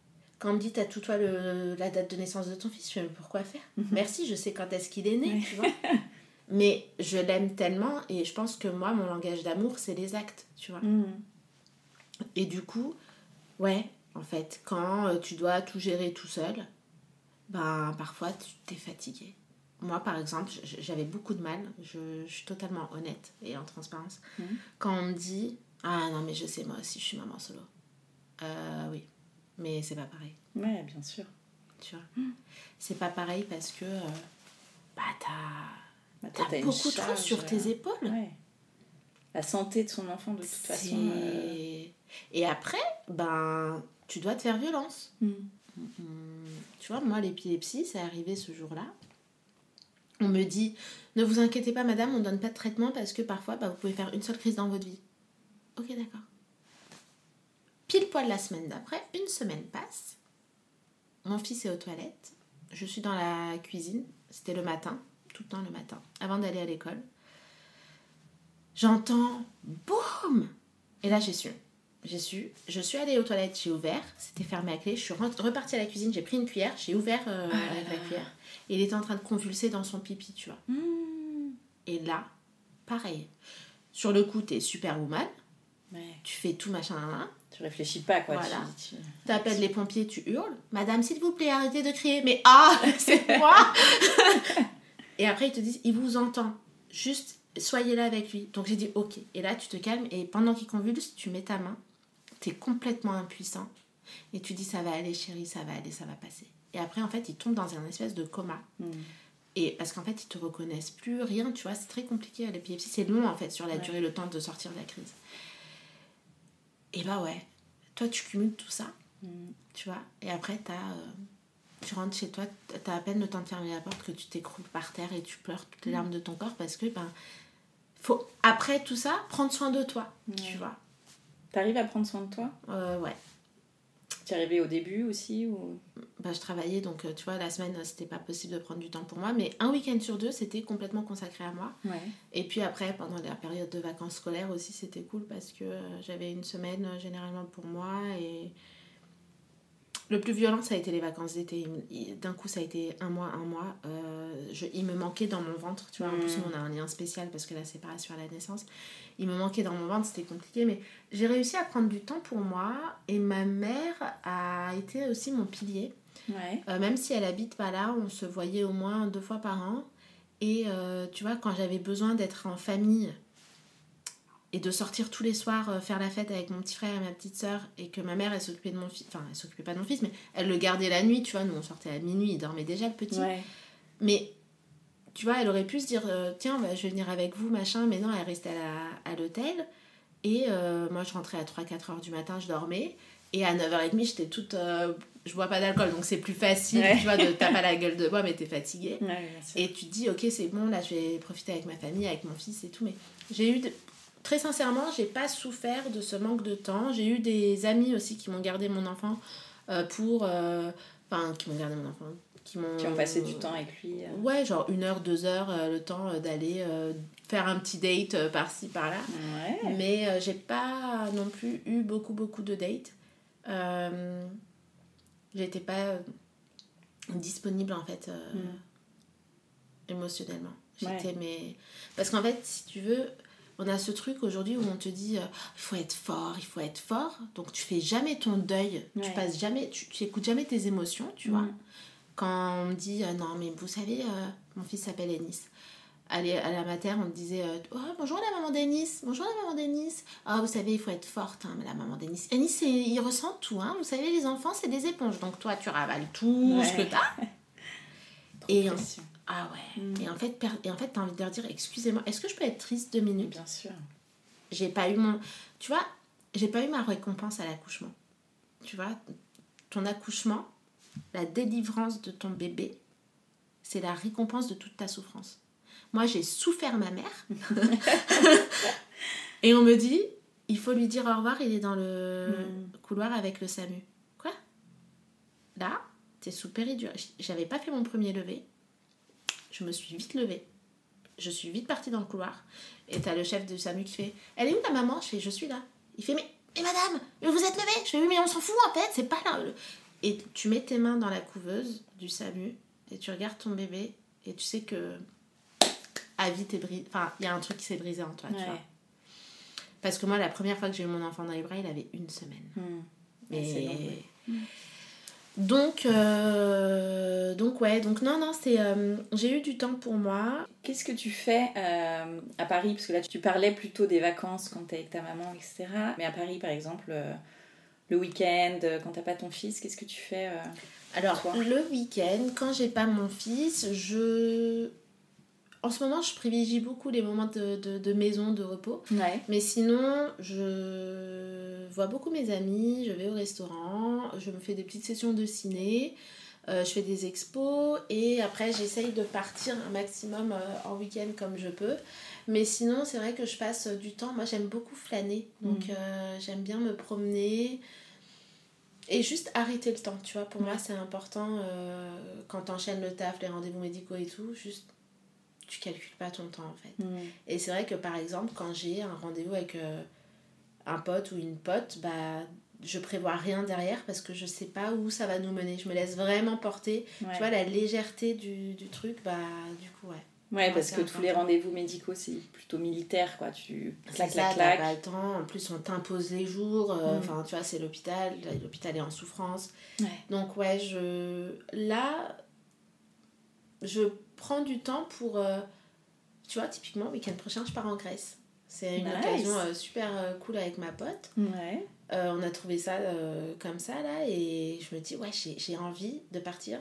Quand on me dit tatoue-toi le, la date de naissance de ton fils, je fais mais pourquoi faire? Merci, je sais quand est-ce qu'il est né, tu vois. Mais je l'aime tellement et je pense que moi mon langage d'amour c'est les actes, tu vois. Mm. Et du coup, ouais, en fait, quand euh, tu dois tout gérer tout seul, ben parfois tu t'es fatigué. Moi, par exemple, j'avais beaucoup de mal, je, je suis totalement honnête et en transparence. Mhm. Quand on me dit Ah non, mais je sais, moi aussi, je suis maman solo. Euh, oui, mais c'est pas pareil, Ouais, bien sûr. tu vois. C'est pas pareil parce que euh, bah, t'as Bah, une beaucoup trop sur euh, tes épaules. Ouais. La santé de son enfant, de toute façon. Euh, Et après, ben, tu dois te faire violence. mm. Hum, Tu vois, moi, l'épilepsie, c'est arrivé ce jour-là. On me dit, ne vous inquiétez pas, madame, on ne donne pas de traitement parce que parfois, bah, vous pouvez faire une seule crise dans votre vie. Ok, d'accord. Pile poil la semaine d'après, une semaine passe. Mon fils est aux toilettes. Je suis dans la cuisine. C'était le matin, tout le temps le matin, avant d'aller à l'école. J'entends boum Et là, j'ai su. J'ai su. Je suis allée aux toilettes, j'ai ouvert. C'était fermé à clé. Je suis repartie à la cuisine, j'ai pris une cuillère, j'ai ouvert euh, Ah avec la là. cuillère. Et il était en train de convulser dans son pipi, tu vois. Mm. Et là, pareil. Sur le coup, t'es superwoman. Ouais. Tu fais tout machin. Tu réfléchis pas, quoi. Voilà. Tu, tu- T'appelles les pompiers, tu hurles. Madame, s'il vous plaît, arrêtez de crier. Mais ah, c'est moi Et après, ils te disent, il vous entend. Juste, soyez là avec lui. Donc j'ai dit, ok. Et là, tu te calmes. Et pendant qu'il convulse, tu mets ta main. T'es complètement impuissant. Et tu dis, ça va aller, chérie, ça va aller, ça va passer. Et après, en fait, il tombe dans un espèce de coma. Mm. Et parce qu'en fait, ils te reconnaissent plus, rien, tu vois, c'est très compliqué à l'épilepsie. C'est long, en fait, sur la Ouais. durée, le temps de sortir de la crise. Et bah ouais, toi tu cumules tout ça, Mm. tu vois, et après t'as, euh, tu rentres chez toi, t'as à peine le temps de fermer la porte que tu t'écroules par terre et tu pleures toutes les larmes de ton corps parce que, ben, faut, après tout ça, prendre soin de toi, tu vois. T'arrives à prendre soin de toi? Euh, ouais. Tu es arrivé au début aussi ou... Bah, je travaillais, donc euh, tu vois, la semaine, euh, c'était pas possible de prendre du temps pour moi, mais un week-end sur deux, c'était complètement consacré à moi. Ouais. Et puis après, pendant la période de vacances scolaires aussi, c'était cool parce que euh, j'avais une semaine généralement pour moi. Et le plus violent, ça a été les vacances d'été. D'un coup, ça a été un mois, un mois. Euh, je, il me manquait dans mon ventre, tu vois. En plus, Mm. on a un lien spécial parce que la séparation à la naissance, il me manquait dans mon ventre, c'était compliqué. Mais j'ai réussi à prendre du temps pour moi. Et ma mère a été aussi mon pilier. Ouais. Euh, même si elle habite pas là, on se voyait au moins deux fois par an. Et euh, tu vois, quand j'avais besoin d'être en famille et de sortir tous les soirs euh, faire la fête avec mon petit frère et ma petite soeur, et que ma mère, elle s'occupait de mon fils, enfin, elle s'occupait pas de mon fils, mais elle le gardait la nuit, tu vois, nous on sortait à minuit, il dormait déjà le petit. Ouais. Mais tu vois, elle aurait pu se dire euh, tiens, bah, je vais venir avec vous, machin, mais non, elle restait à l'hôtel. Et euh, moi, je rentrais à 3-4 heures du matin, je dormais. Et à 9h30, j'étais toute. euh, je bois pas d'alcool, donc c'est plus facile, Ouais. tu vois, de t'as pas la gueule de bois, mais t'es fatiguée. Ouais. Et tu te dis, ok, c'est bon, là, je vais profiter avec ma famille, avec mon fils et tout. Mais j'ai eu. de- Très sincèrement, j'ai pas souffert de ce manque de temps. J'ai eu des amis aussi qui m'ont gardé mon enfant euh, pour. euh, Enfin, qui m'ont gardé mon enfant. Qui m'ont. Qui ont passé du temps avec lui. euh. Ouais, genre une heure, deux heures, le temps d'aller faire un petit date par-ci, par-là. Ouais. Mais j'ai pas non plus eu beaucoup, beaucoup de dates. J'étais pas disponible en fait Mm. émotionnellement. Ouais. J'étais mais parce qu'en fait, si tu veux, on a ce truc aujourd'hui où on te dit euh, il faut être fort, il faut être fort. Donc tu fais jamais ton deuil, tu passes jamais, tu, tu écoutes jamais tes émotions, tu vois. Mm. Quand on me dit euh, non mais vous savez, euh, mon fils s'appelle Ennis. Allez, à la mater, on me disait Oh, bonjour la maman d'Ennis, bonjour la maman d'Ennis. Ah, vous savez, il faut être forte, hein, la maman d'Ennis. Ennis, il ressent tout, hein. Vous savez, les enfants, c'est des éponges. Donc toi, tu ravales tout Ouais. ce que t'as. Et. Ah ouais. Mm. Et en fait, et en fait, t'as envie de leur dire Excusez-moi, est-ce que je peux être triste deux minutes? Bien sûr. J'ai pas eu mon. Tu vois, j'ai pas eu ma récompense à l'accouchement. Tu vois, ton accouchement, la délivrance de ton bébé, c'est la récompense de toute ta souffrance. Moi, j'ai souffert ma mère. Et on me dit il faut lui dire au revoir, il est dans le Mm. couloir avec le SAMU. Quoi? Là, t'es sous péridurale. J'avais pas fait mon premier lever. Je me suis vite levée. Je suis vite partie dans le couloir. Et t'as le chef du SAMU qui fait Elle est où la maman? Je fais Je suis là. Il fait Mais, mais madame, mais vous êtes levée? Je fais Oui, mais on s'en fout en fait, c'est pas là. Et tu mets tes mains dans la couveuse du SAMU et tu regardes ton bébé et tu sais que à vie t'es brisé. Enfin, il y a un truc qui s'est brisé en toi, tu vois. Parce que moi, la première fois que j'ai eu mon enfant dans les bras, il avait une semaine. Mm. Mais... Ouais, c'est long, ouais. Donc, euh, donc ouais, donc non, non, c'est, euh, j'ai eu du temps pour moi. Qu'est-ce que tu fais euh, à Paris? Parce que là, tu parlais plutôt des vacances quand t'es avec ta maman, etc. Mais à Paris, par exemple, le week-end, quand t'as pas ton fils, qu'est-ce que tu fais Alors, le week-end, quand j'ai pas mon fils, je... En ce moment, je privilégie beaucoup les moments de, de, de maison, de repos. Ouais. Mais sinon, je vois beaucoup mes amis, je vais au restaurant, je me fais des petites sessions de ciné, euh, je fais des expos et après j'essaye de partir un maximum euh, en week-end comme je peux. Mais sinon, c'est vrai que je passe du temps. Moi, j'aime beaucoup flâner, donc Mhm. euh, j'aime bien me promener et juste arrêter le temps. Tu vois, pour moi, c'est important quand t'enchaînes le taf, les rendez-vous médicaux et tout, juste tu calcules pas ton temps en fait. Mm. Et c'est vrai que par exemple, quand j'ai un rendez-vous avec euh, un pote ou une pote, bah je prévois rien derrière parce que je sais pas où ça va nous mener. Je me laisse vraiment porter. Ouais. Tu vois, la légèreté du, du truc, bah du coup, ouais. Ouais, parce que tous les rendez-vous médicaux, c'est plutôt militaire, quoi. Tu clac, t'as clac. pas le temps. En plus, on t'impose les jours. euh, Mm. Enfin, tu vois, c'est l'hôpital. L'hôpital est en souffrance. Ouais. Donc, ouais, je. Là, je prends du temps pour. euh, Tu vois, typiquement, le week-end prochain, je pars en Grèce. C'est une Nice. occasion euh, super euh, cool avec ma pote. Ouais. On a trouvé ça comme ça, là, et je me dis, ouais, j'ai envie de partir.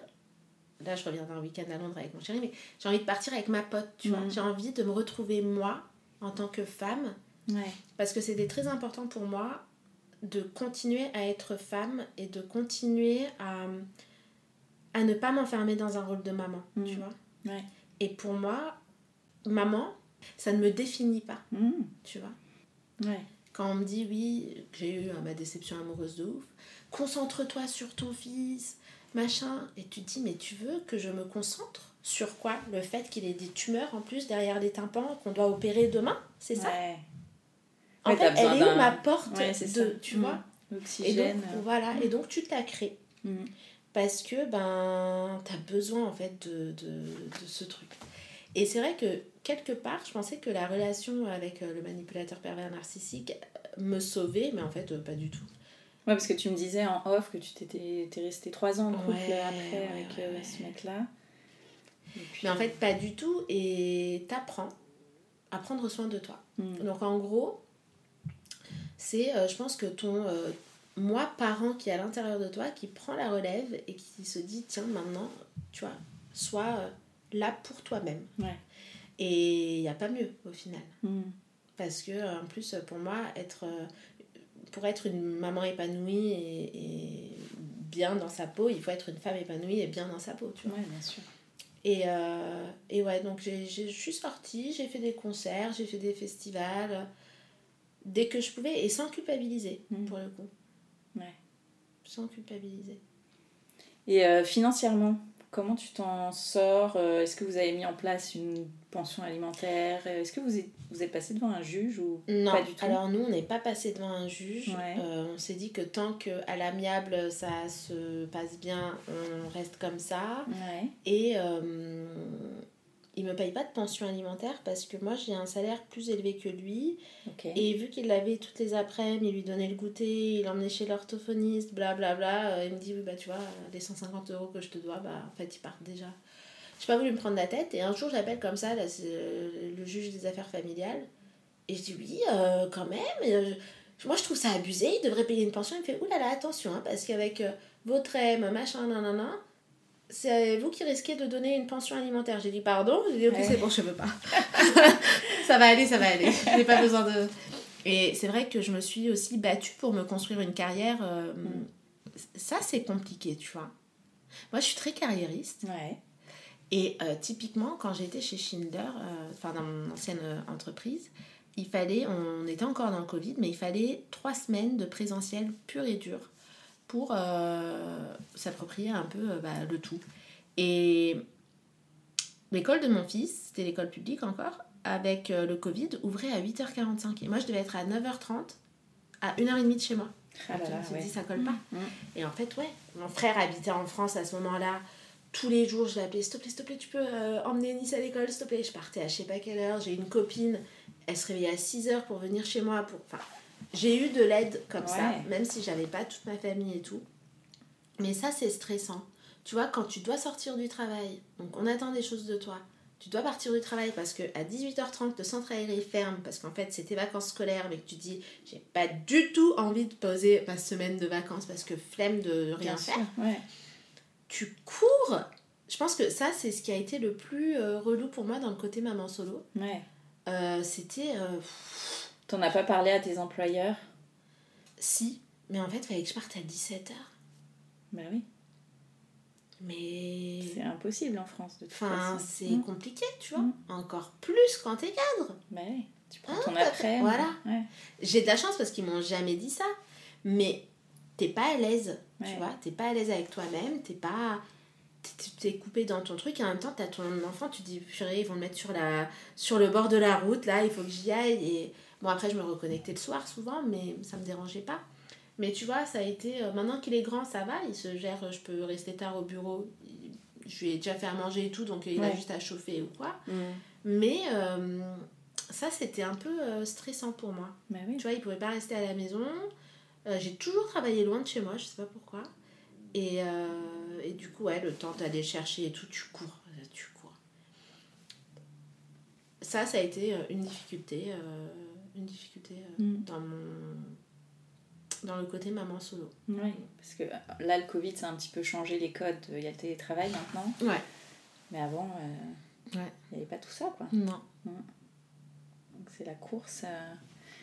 Là, je reviens d'un week-end à Londres avec mon chéri, mais j'ai envie de partir avec ma pote, tu vois. Mhm. J'ai envie de me retrouver moi, en tant que femme, Ouais. parce que c'était très important pour moi de continuer à être femme et de continuer à, à ne pas m'enfermer dans un rôle de maman, Mm. tu vois. Ouais. Et pour moi, maman, ça ne me définit pas, Mm. tu vois. Ouais. Quand on me dit oui, j'ai eu euh, ma déception amoureuse de ouf, concentre-toi sur ton fils, machin, et tu te dis mais tu veux que je me concentre sur quoi? Le fait qu'il ait des tumeurs en plus derrière les tympans qu'on doit opérer demain, c'est ça? Ouais. En Ouais, t'as fait, elle est où ma porte Ouais, de, ça. tu vois? Et L'oxygène. donc voilà, et donc tu te la crées Mm. Parce que ben t'as besoin en fait de, de, de ce truc. Et c'est vrai que quelque part, je pensais que la relation avec euh, le manipulateur pervers narcissique euh, me sauvait, mais en fait, euh, pas du tout. Ouais, parce que tu me disais en off que tu t'étais resté trois ans en couple Ouais, après ouais, avec ouais, euh, ce mec-là. Puis- Mais en fait, pas du tout. Et t'apprends à prendre soin de toi. Mm. Donc en gros, c'est, euh, je pense que ton euh, moi parent qui est à l'intérieur de toi, qui prend la relève et qui se dit tiens maintenant, tu vois, sois euh, là pour toi-même. Ouais. Et il n'y a pas mieux au final. Mm. Parce que en plus pour moi, être euh, pour être une maman épanouie et, et bien dans sa peau, il faut être une femme épanouie et bien dans sa peau, tu vois. Ouais, bien sûr. Et, euh, et ouais, donc j'ai- j'ai- je suis sortie, j'ai fait des concerts, j'ai fait des festivals, euh, dès que je pouvais, et sans culpabiliser, Mm. pour le coup. Sans culpabiliser. Et euh, financièrement, comment tu t'en sors Euh, Est-ce que vous avez mis en place une pension alimentaire Euh, Est-ce que vous êtes, vous êtes passé devant un juge ou Non, pas du tout? Alors nous, on n'est pas passé devant un juge. Ouais. Euh, on s'est dit que tant qu'à l'amiable, ça se passe bien, on reste comme ça. Ouais. Et euh, il me paye pas de pension alimentaire parce que moi, j'ai un salaire plus élevé que lui. Et vu qu'il l'avait toutes les après-midi, il lui donnait le goûter, il l'emmenait chez l'orthophoniste, blablabla, euh, il me dit oui, bah tu vois, les 150 euros que je te dois, bah en fait, ils partent déjà. J'ai pas voulu me prendre la tête et un jour j'appelle comme ça là, euh, le juge des affaires familiales et je dis oui, euh, quand même. euh, moi je trouve ça abusé, il devrait payer une pension. Il me fait oulala, attention, hein, parce qu'avec votre aime, machin, nanana, c'est vous qui risquez de donner une pension alimentaire. J'ai dit pardon, j'ai dit ok, Ouais. c'est bon, je peux pas. ça va aller, ça va aller. J'ai pas besoin de. Et c'est vrai que je me suis aussi battue pour me construire une carrière. euh, Mm. Ça, c'est compliqué, tu vois. Moi, je suis très carriériste. Ouais. Et euh, typiquement, quand j'étais chez Schindler, euh, enfin dans mon ancienne entreprise, il fallait, on était encore dans le Covid, mais il fallait trois semaines de présentiel pur et dur pour euh, s'approprier un peu euh, bah, le tout. Et l'école de mon fils, c'était l'école publique encore, avec euh, le Covid, ouvrait à 8h45. Et moi, je devais être à 9h30, à 1h30 de chez moi. Ah là ouais. dit, ça colle pas. Mm. Et en fait, ouais, mon frère habitait en France à ce moment-là. Tous les jours, je l'appelais, s'il te plaît, s'il te plaît, tu peux euh, emmener Nice à l'école, s'il te plaît? Je partais à je sais pas quelle heure. J'ai une copine, elle se réveillait à 6 heures pour venir chez moi. Pour... Enfin, j'ai eu de l'aide comme ça, même si j'avais pas toute ma famille et tout. Mais ça, c'est stressant. Tu vois, quand tu dois sortir du travail, donc on attend des choses de toi, tu dois partir du travail parce que à 18h30, le centre aéré ferme parce qu'en fait, c'est tes vacances scolaires, mais que tu dis, j'ai pas du tout envie de poser ma semaine de vacances parce que flemme de rien Bien faire sûr. Ouais. tu cours. Je pense que ça, c'est ce qui a été le plus euh, relou pour moi dans le côté maman solo. Ouais. Euh, C'était euh, T'en as pas parlé à tes employeurs? Si, mais en fait, il fallait que je parte à 17h. Bah oui. Mais. C'est impossible en France de toute Enfin, c'est Mm. compliqué, tu vois. Mm. Encore plus quand t'es cadre. Bah oui. Tu prends Ah, ton après. voilà. Ouais. J'ai de la chance parce qu'ils m'ont jamais dit ça. Mais t'es pas à l'aise, tu vois. T'es pas à l'aise avec toi-même, t'es pas. t'es- T'es coupé dans ton truc et en même temps t'as ton enfant, tu te dis purée, ils vont le mettre sur, la, sur le bord de la route, là, il faut que j'y aille. Et bon, après, je me reconnectais le soir souvent, mais ça me dérangeait pas. Mais tu vois, ça a été. euh, maintenant qu'il est grand, ça va, il se gère, je peux rester tard au bureau. Je lui ai déjà fait à manger et tout, donc il a juste à chauffer ou quoi. Mm. Mais euh, ça, c'était un peu euh, stressant pour moi. Bah oui. Tu vois, il pouvait pas rester à la maison. Euh, j'ai toujours travaillé loin de chez moi, je sais pas pourquoi. Et, euh, et du coup, ouais, le temps d'aller chercher et tout, tu cours. euh, Tu cours. Ça, ça a été euh, une difficulté. euh, une difficulté euh, Mm. dans mon. Dans le côté maman solo. Oui, parce que euh, là, le Covid, ça a un petit peu changé les codes. Il y a le télétravail maintenant. Ouais. Mais avant, euh, Ouais. il n'y avait pas tout ça, quoi. Non. Donc c'est la course. euh.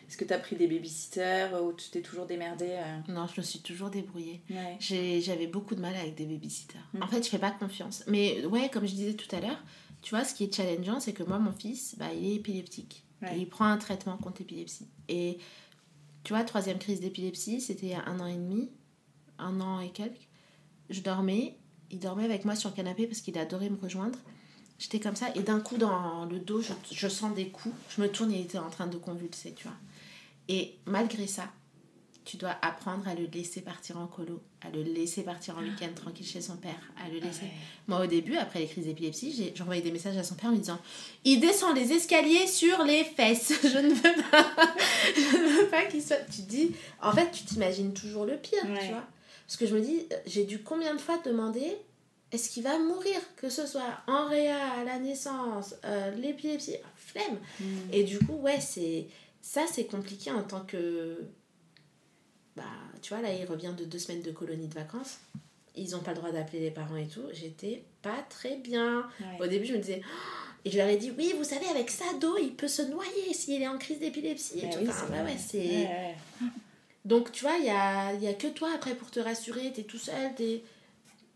Est-ce que tu as pris des babysitters ou tu t'es toujours démerdée Non, je me suis toujours débrouillée. Ouais. J'avais beaucoup de mal avec des babysitters. Mm. En fait, je fais pas confiance. Mais ouais, comme je disais tout à l'heure, tu vois, ce qui est challengeant, c'est que moi, mon fils, bah, il est épileptique. Il prend un traitement contre l'épilepsie. Et tu vois, troisième crise d'épilepsie, c'était un an et demi, un an et quelques. Je dormais, il dormait avec moi sur le canapé parce qu'il adorait me rejoindre. J'étais comme ça, et d'un coup, dans le dos, je, je sens des coups. Je me tourne il était en train de convulser, tu vois. Et malgré ça, tu dois apprendre à le laisser partir en colo, à le laisser partir en week-end tranquille chez son père, à le laisser. Ouais. Moi, au début, après les crises d'épilepsie, j'ai- j'envoyais des messages à son père en lui disant Il descend les escaliers sur les fesses. Je ne veux pas, je ne veux pas qu'il soit. Tu dis, en fait, tu t'imagines toujours le pire, Ouais. tu vois. Parce que je me dis, euh, j'ai dû combien de fois demander est-ce qu'il va mourir Que ce soit en réa, à la naissance, euh, l'épilepsie, flemme. Mm. Et du coup, ouais, c'est ça, c'est compliqué en tant que. Bah, tu vois, là, il revient de deux semaines de colonie de vacances. Ils n'ont pas le droit d'appeler les parents et tout. J'étais pas très bien. Ouais. Au début, je me disais. Oh et je leur ai dit, oui, vous savez, avec ça d'eau, il peut se noyer s'il est en crise d'épilepsie. Bah oui, Enfin, ouais, c'est. Ouais, ouais. Donc, tu vois, il y a, y a que toi après pour te rassurer. T'es tout seul. T'es...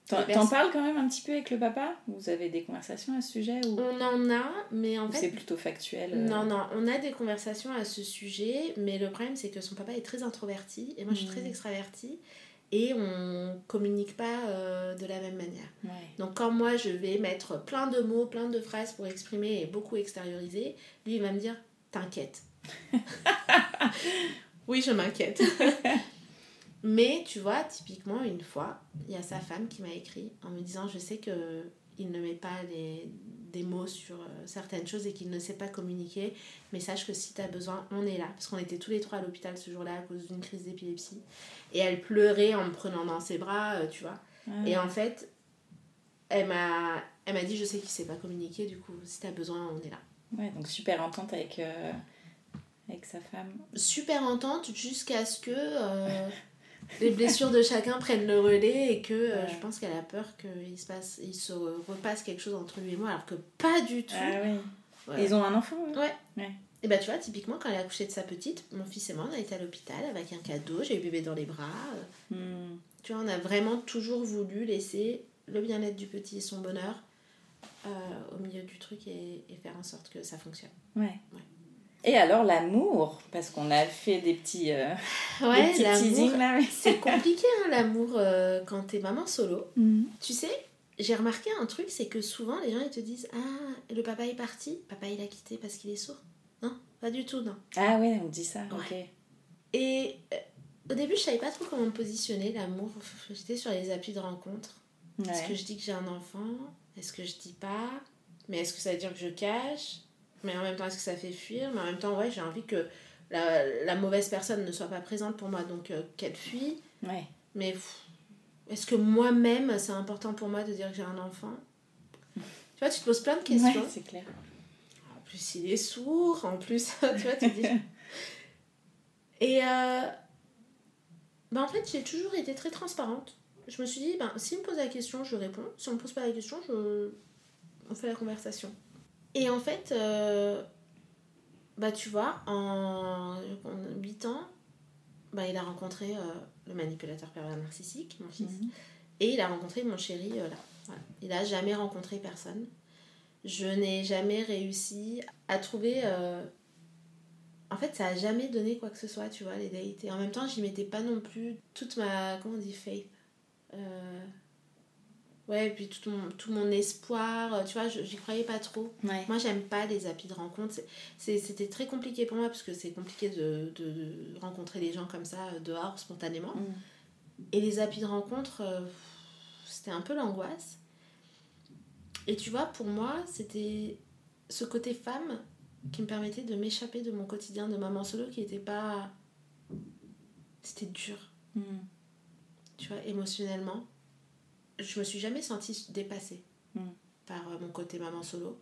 T'en parles quand même un petit peu avec le papa? Vous avez des conversations à ce sujet ou, On en a, mais en fait, c'est plutôt factuel euh, Non, non, on a des conversations à ce sujet, mais le problème c'est que son papa est très introverti et moi je suis très Mhm. extravertie et on communique pas euh, de la même manière. Ouais. Donc quand moi je vais mettre plein de mots, plein de phrases pour exprimer et beaucoup extérioriser, lui il va me dire t'inquiète. oui, je m'inquiète. mais tu vois, typiquement une fois, il y a sa femme qui m'a écrit en me disant je sais que il ne met pas les, des mots sur euh, certaines choses et qu'il ne sait pas communiquer, mais sache que si tu as besoin, on est là. Parce qu'on était tous les trois à l'hôpital ce jour-là à cause d'une crise d'épilepsie. Et elle pleurait en me prenant dans ses bras, euh, tu vois. Ah, Et en fait, elle m'a, elle m'a dit Je sais qu'il sait pas communiquer, du coup, si tu as besoin, on est là. ouais, donc super entente avec, euh, avec sa femme. Super entente jusqu'à ce que euh, les blessures de chacun prennent le relais et que euh, Ouais. je pense qu'elle a peur qu'il se, passe, il se repasse quelque chose entre lui et moi, alors que pas du tout. Ah oui. Ils ont un enfant eux Ouais. Ouais. Et bah tu vois, typiquement, quand elle a accouché de sa petite, mon fils et moi, on a été à l'hôpital avec un cadeau, j'ai eu bébé dans les bras. euh, Hmm. Tu vois, on a vraiment toujours voulu laisser le bien-être du petit et son bonheur euh, au milieu du truc et, et faire en sorte que ça fonctionne. Ouais. Ouais. Et alors l'amour, parce qu'on a fait des petits, euh, des petits l'amour, teasings là. mais- c'est compliqué hein, l'amour euh, quand t'es maman solo. Hmm. Tu sais, j'ai remarqué un truc, c'est que souvent les gens ils te disent Ah, le papa est parti, papa il a quitté parce qu'il est sourd. Non, pas du tout, non. Ah ouais, on dit ça, ok. Et euh, au début, je savais pas trop comment me positionner, l'amour. J'étais sur les applis de rencontre. Est-ce que Ouais. je dis que j'ai un enfant? Est-ce que je dis pas? Mais est-ce que ça veut dire que je cache? Mais en même temps, est-ce que ça fait fuir? Mais en même temps, ouais, j'ai envie que la, la mauvaise personne ne soit pas présente pour moi, donc euh, qu'elle fuit. Ouais. Mais est-ce que moi-même, c'est important pour moi de dire que j'ai un enfant? Tu vois, tu te poses plein de questions. Ouais, c'est clair. En plus, il est sourd. En plus, tu vois, tu te dis. Et euh, ben, en fait, j'ai toujours été très transparente. Je me suis dit, ben, s'il me pose la question, je réponds. Si on me pose pas la question, je... on fait la conversation. Et en fait, euh, bah, tu vois, en, en 8 ans, bah, il a rencontré euh, le manipulateur pervers narcissique, mon fils. Mhm. Et il a rencontré mon chéri euh, là. Voilà. Il a jamais rencontré personne. Je n'ai jamais réussi à trouver. En fait, ça a jamais donné quoi que ce soit, tu vois, les dates. Et en même temps, j'y mettais pas non plus toute ma. Comment on dit faith Ouais, et puis tout mon, tout mon espoir, euh, tu vois, j'y croyais pas trop. Ouais. Moi, j'aime pas les applis de rencontre. C'était très compliqué pour moi parce que c'est compliqué de, de- de rencontrer les gens comme ça euh, dehors spontanément. Mm. Et les applis de rencontre, euh, c'était un peu l'angoisse. Et tu vois, pour moi, c'était ce côté femme qui me permettait de m'échapper de mon quotidien de maman solo qui était pas. C'était dur, Mm. tu vois, émotionnellement. Je me suis jamais sentie dépassée Mm. par euh, mon côté maman solo.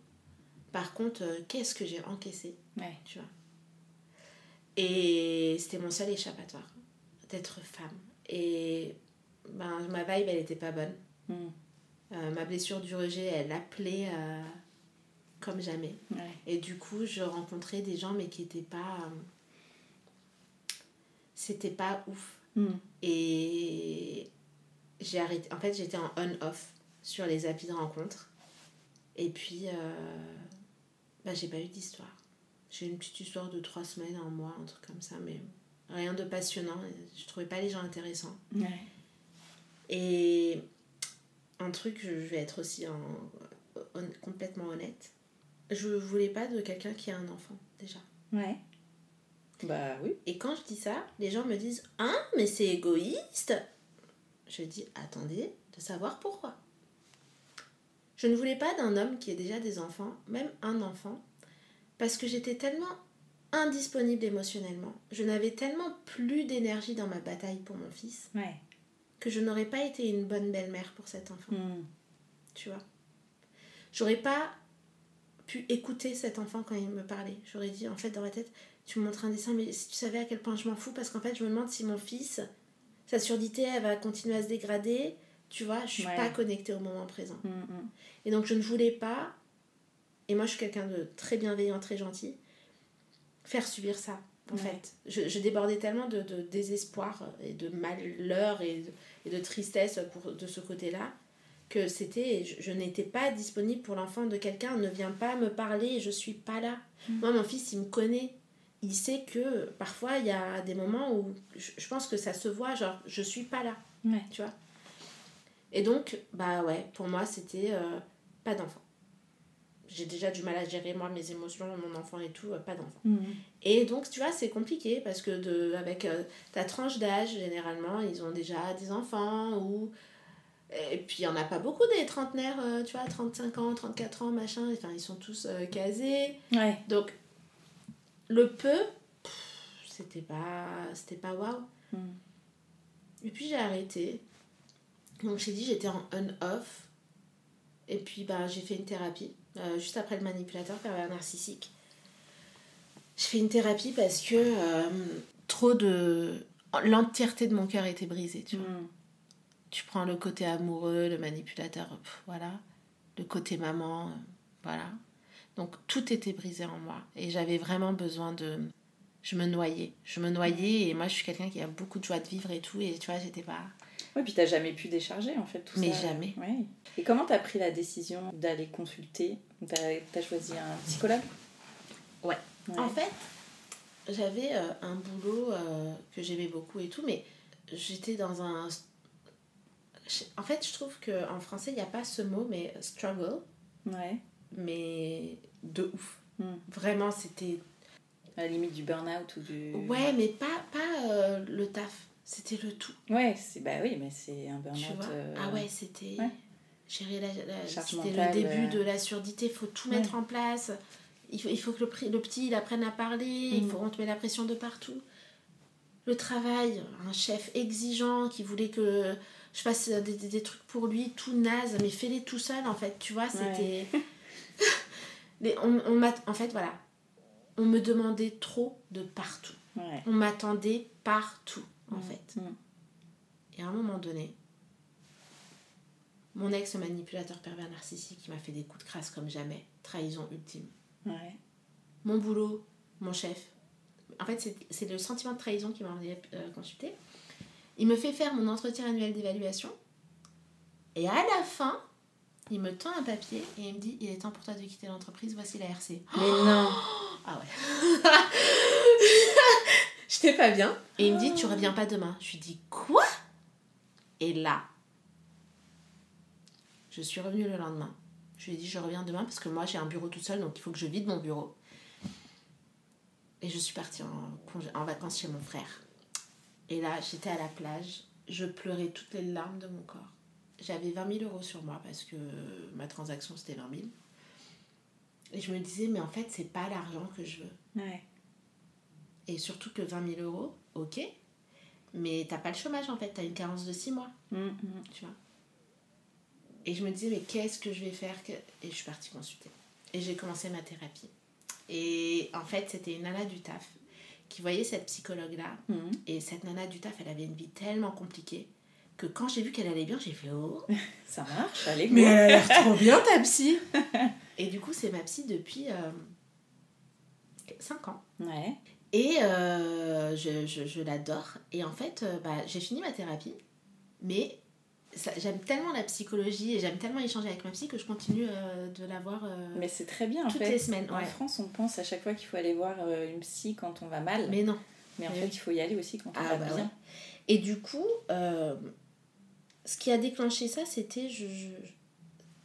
Par contre, euh, qu'est-ce que j'ai encaissé Ouais. tu vois? Et c'était mon seul échappatoire, d'être femme. Et ben, ma vibe, elle était pas bonne. Mm. Euh, ma blessure du rejet, elle appelait euh, comme jamais. Ouais. Et du coup, je rencontrais des gens, mais qui étaient pas. c'était pas ouf. Mm. Et j'ai arrêté. En fait, j'étais en on-off sur les applis de rencontre. Et puis, euh, bah, j'ai pas eu d'histoire. J'ai eu une petite histoire de trois semaines, un mois, un truc comme ça, mais rien de passionnant. Je trouvais pas les gens intéressants. Ouais. Et un truc, je vais être aussi en, complètement honnête. Je voulais pas de quelqu'un qui a un enfant, déjà. Ouais. Bah oui. Et quand je dis ça, les gens me disent Hein, mais c'est égoïste Je dis Attendez de savoir pourquoi. Je ne voulais pas d'un homme qui ait déjà des enfants, même un enfant, parce que j'étais tellement indisponible émotionnellement, je n'avais tellement plus d'énergie dans ma bataille pour mon fils, Ouais. que je n'aurais pas été une bonne belle-mère pour cet enfant, Mm. tu vois. J'aurais pas pu écouter cet enfant quand il me parlait. J'aurais dit, en fait, dans ma tête, tu me montres un dessin, mais si tu savais à quel point je m'en fous, parce qu'en fait, je me demande si mon fils, sa surdité, elle va continuer à se dégrader. Tu vois, je suis Ouais. pas connectée au moment présent. Mm, mm. Et donc, je ne voulais pas, et moi, je suis quelqu'un de très bienveillant, très gentil, faire subir ça. En Ouais. fait, je, je débordais tellement de, de désespoir et de malheur et de, et de tristesse pour, de ce côté-là que c'était, je, je n'étais pas disponible pour l'enfant de quelqu'un, ne vient pas me parler je suis pas là. Moi, mon fils, il me connaît. Il sait que parfois, il y a des moments où je, je pense que ça se voit, genre, je suis pas là, Ouais. tu vois. Et donc, bah ouais, pour moi, c'était euh, pas d'enfant. J'ai déjà du mal à gérer, moi, mes émotions, mon enfant et tout, euh, pas d'enfant. Mm. Et donc, tu vois, c'est compliqué parce que de, avec euh, ta tranche d'âge, généralement, ils ont déjà des enfants ou. Et puis, il n'y en a pas beaucoup des trentenaires, tu vois, 35 ans, 34 ans, machin. Enfin, ils sont tous casés. Ouais. Donc, le peu, c'était pas, c'était pas waouh. Mm. Et puis, j'ai arrêté. Donc, j'ai dit, j'étais en on-off. Et puis, bah, j'ai fait une thérapie. euh, juste après le manipulateur pervers narcissique. Je fais une thérapie parce que euh, trop de. L'entièreté de mon cœur était brisée, tu vois. Mm. Tu prends le côté amoureux, le manipulateur, pff, voilà. Le côté maman, euh, voilà. Donc tout était brisé en moi. Et j'avais vraiment besoin de. Je me noyais. Je me noyais et moi je suis quelqu'un qui a beaucoup de joie de vivre et tout. Et tu vois, j'étais pas. Ouais, puis t'as jamais pu décharger en fait tout Mais ça. jamais. Ouais. Et comment t'as pris la décision d'aller consulter? T'as as choisi un psychologue? Ouais. Ouais. En fait, j'avais euh, un boulot euh, que j'aimais beaucoup et tout, mais j'étais dans un. En fait, je trouve qu'en français, il n'y a pas ce mot, mais struggle, Ouais. Mais de ouf. Mm. Vraiment, c'était À la limite du burn-out ou du. Ouais, mais pas, pas euh, le taf. C'était le tout. Ouais, bah oui, mais c'est un burn-out. Euh, Ah ouais, c'était. ouais. C'était le début euh. de la surdité. Il faut tout Ouais. mettre en place. Il faut, il faut que le, petit il apprenne à parler. Il Mm. faut on te met la pression de partout. Le travail, un chef exigeant qui voulait que je fasse des, des- des trucs pour lui, tout naze, mais fais-les tout seul en fait. Tu vois, c'était. Les- on, on m'a- en fait, voilà. On me demandait trop de partout. Ouais. On m'attendait partout, en Mm. fait. Mm. Et à un moment donné, mon ex manipulateur pervers narcissique qui m'a fait des coups de crasse comme jamais, trahison ultime. Ouais. Mon boulot, mon chef. En fait, c'est- le sentiment de trahison qui m'a euh, consulter. Il me fait faire mon entretien annuel d'évaluation. Et à la fin, il me tend un papier et il me dit Il est temps pour toi de quitter l'entreprise, voici la RC. Mais non Ah ouais. J'étais pas bien. Et il me dit, tu reviens pas demain. Je lui dis, quoi? Et là, je suis revenue le lendemain. Je lui ai dit, je reviens demain parce que moi j'ai un bureau tout seul, donc il faut que je vide mon bureau. Et je suis partie en, congé- en vacances chez mon frère. Et là, j'étais à la plage, je pleurais toutes les larmes de mon corps. J'avais 20 000 euros sur moi parce que ma transaction c'était 20 000. Et je me disais, mais en fait, c'est pas l'argent que je veux. Ouais. Et surtout que 20 000 euros, ok. Mais t'as pas le chômage en fait, t'as une carence de 6 mois, Mm, mm. tu vois. Et je me disais, mais qu'est-ce que je vais faire que- Et je suis partie consulter. Et j'ai commencé ma thérapie. Et en fait, c'était une nana du taf qui voyait cette psychologue-là. Mm. Et cette nana du taf, elle avait une vie tellement compliquée que quand j'ai vu qu'elle allait bien, j'ai fait oh. Ça marche, allez. Mais elle a l'air trop bien ta psy Et du coup, c'est ma psy depuis 5 ans. Ouais. Et euh, je, je, je l'adore. Et en fait, euh, bah, j'ai fini ma thérapie. Mais j'aime tellement la psychologie et j'aime tellement échanger avec ma psy que je continue euh, de la voir euh, Mais c'est très bien en toutes fait. les semaines. En. France, on pense à chaque fois qu'il faut aller voir euh, une psy quand on va mal. Mais, Mais non. en mais fait, oui. il faut y aller aussi quand on Ah, va bah bien. ouais. Et du coup, euh, ce qui a déclenché ça, c'était je, je-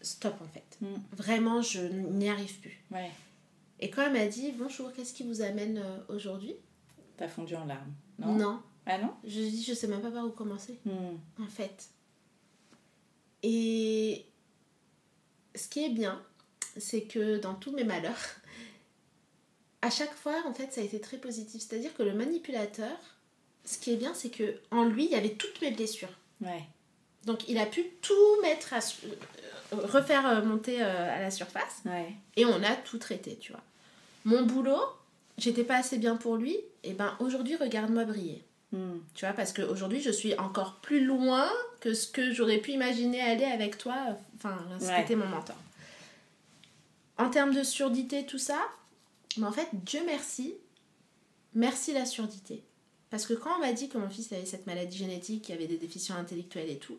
stop en fait. Mm. Vraiment, je n'y arrive plus. Ouais, Et quand elle m'a dit bonjour, qu'est-ce qui vous amène euh, aujourd'hui? T'as fondu en larmes. Non, Non. Ah non? Je dis je sais même pas par où commencer Hmm. en fait. Et ce qui est bien, c'est que dans tous mes malheurs, à chaque fois, en fait, ça a été très positif. C'est-à-dire que le manipulateur, ce qui est bien, c'est que en lui, il y avait toutes mes blessures. Ouais. Donc il a pu tout mettre à euh, refaire euh, monter euh, à la surface Ouais. et on a tout traité, tu vois. Mon boulot, j'étais pas assez bien pour lui, et ben aujourd'hui regarde-moi briller. Hmm. Tu vois, parce qu'aujourd'hui je suis encore plus loin que ce que j'aurais pu imaginer aller avec toi, enfin, ce qui Ouais. était mon mentor. En termes de surdité, tout ça, mais en fait, Dieu merci, merci la surdité. Parce que quand on m'a dit que mon fils avait cette maladie génétique, qu'il avait des déficiences intellectuelles et tout,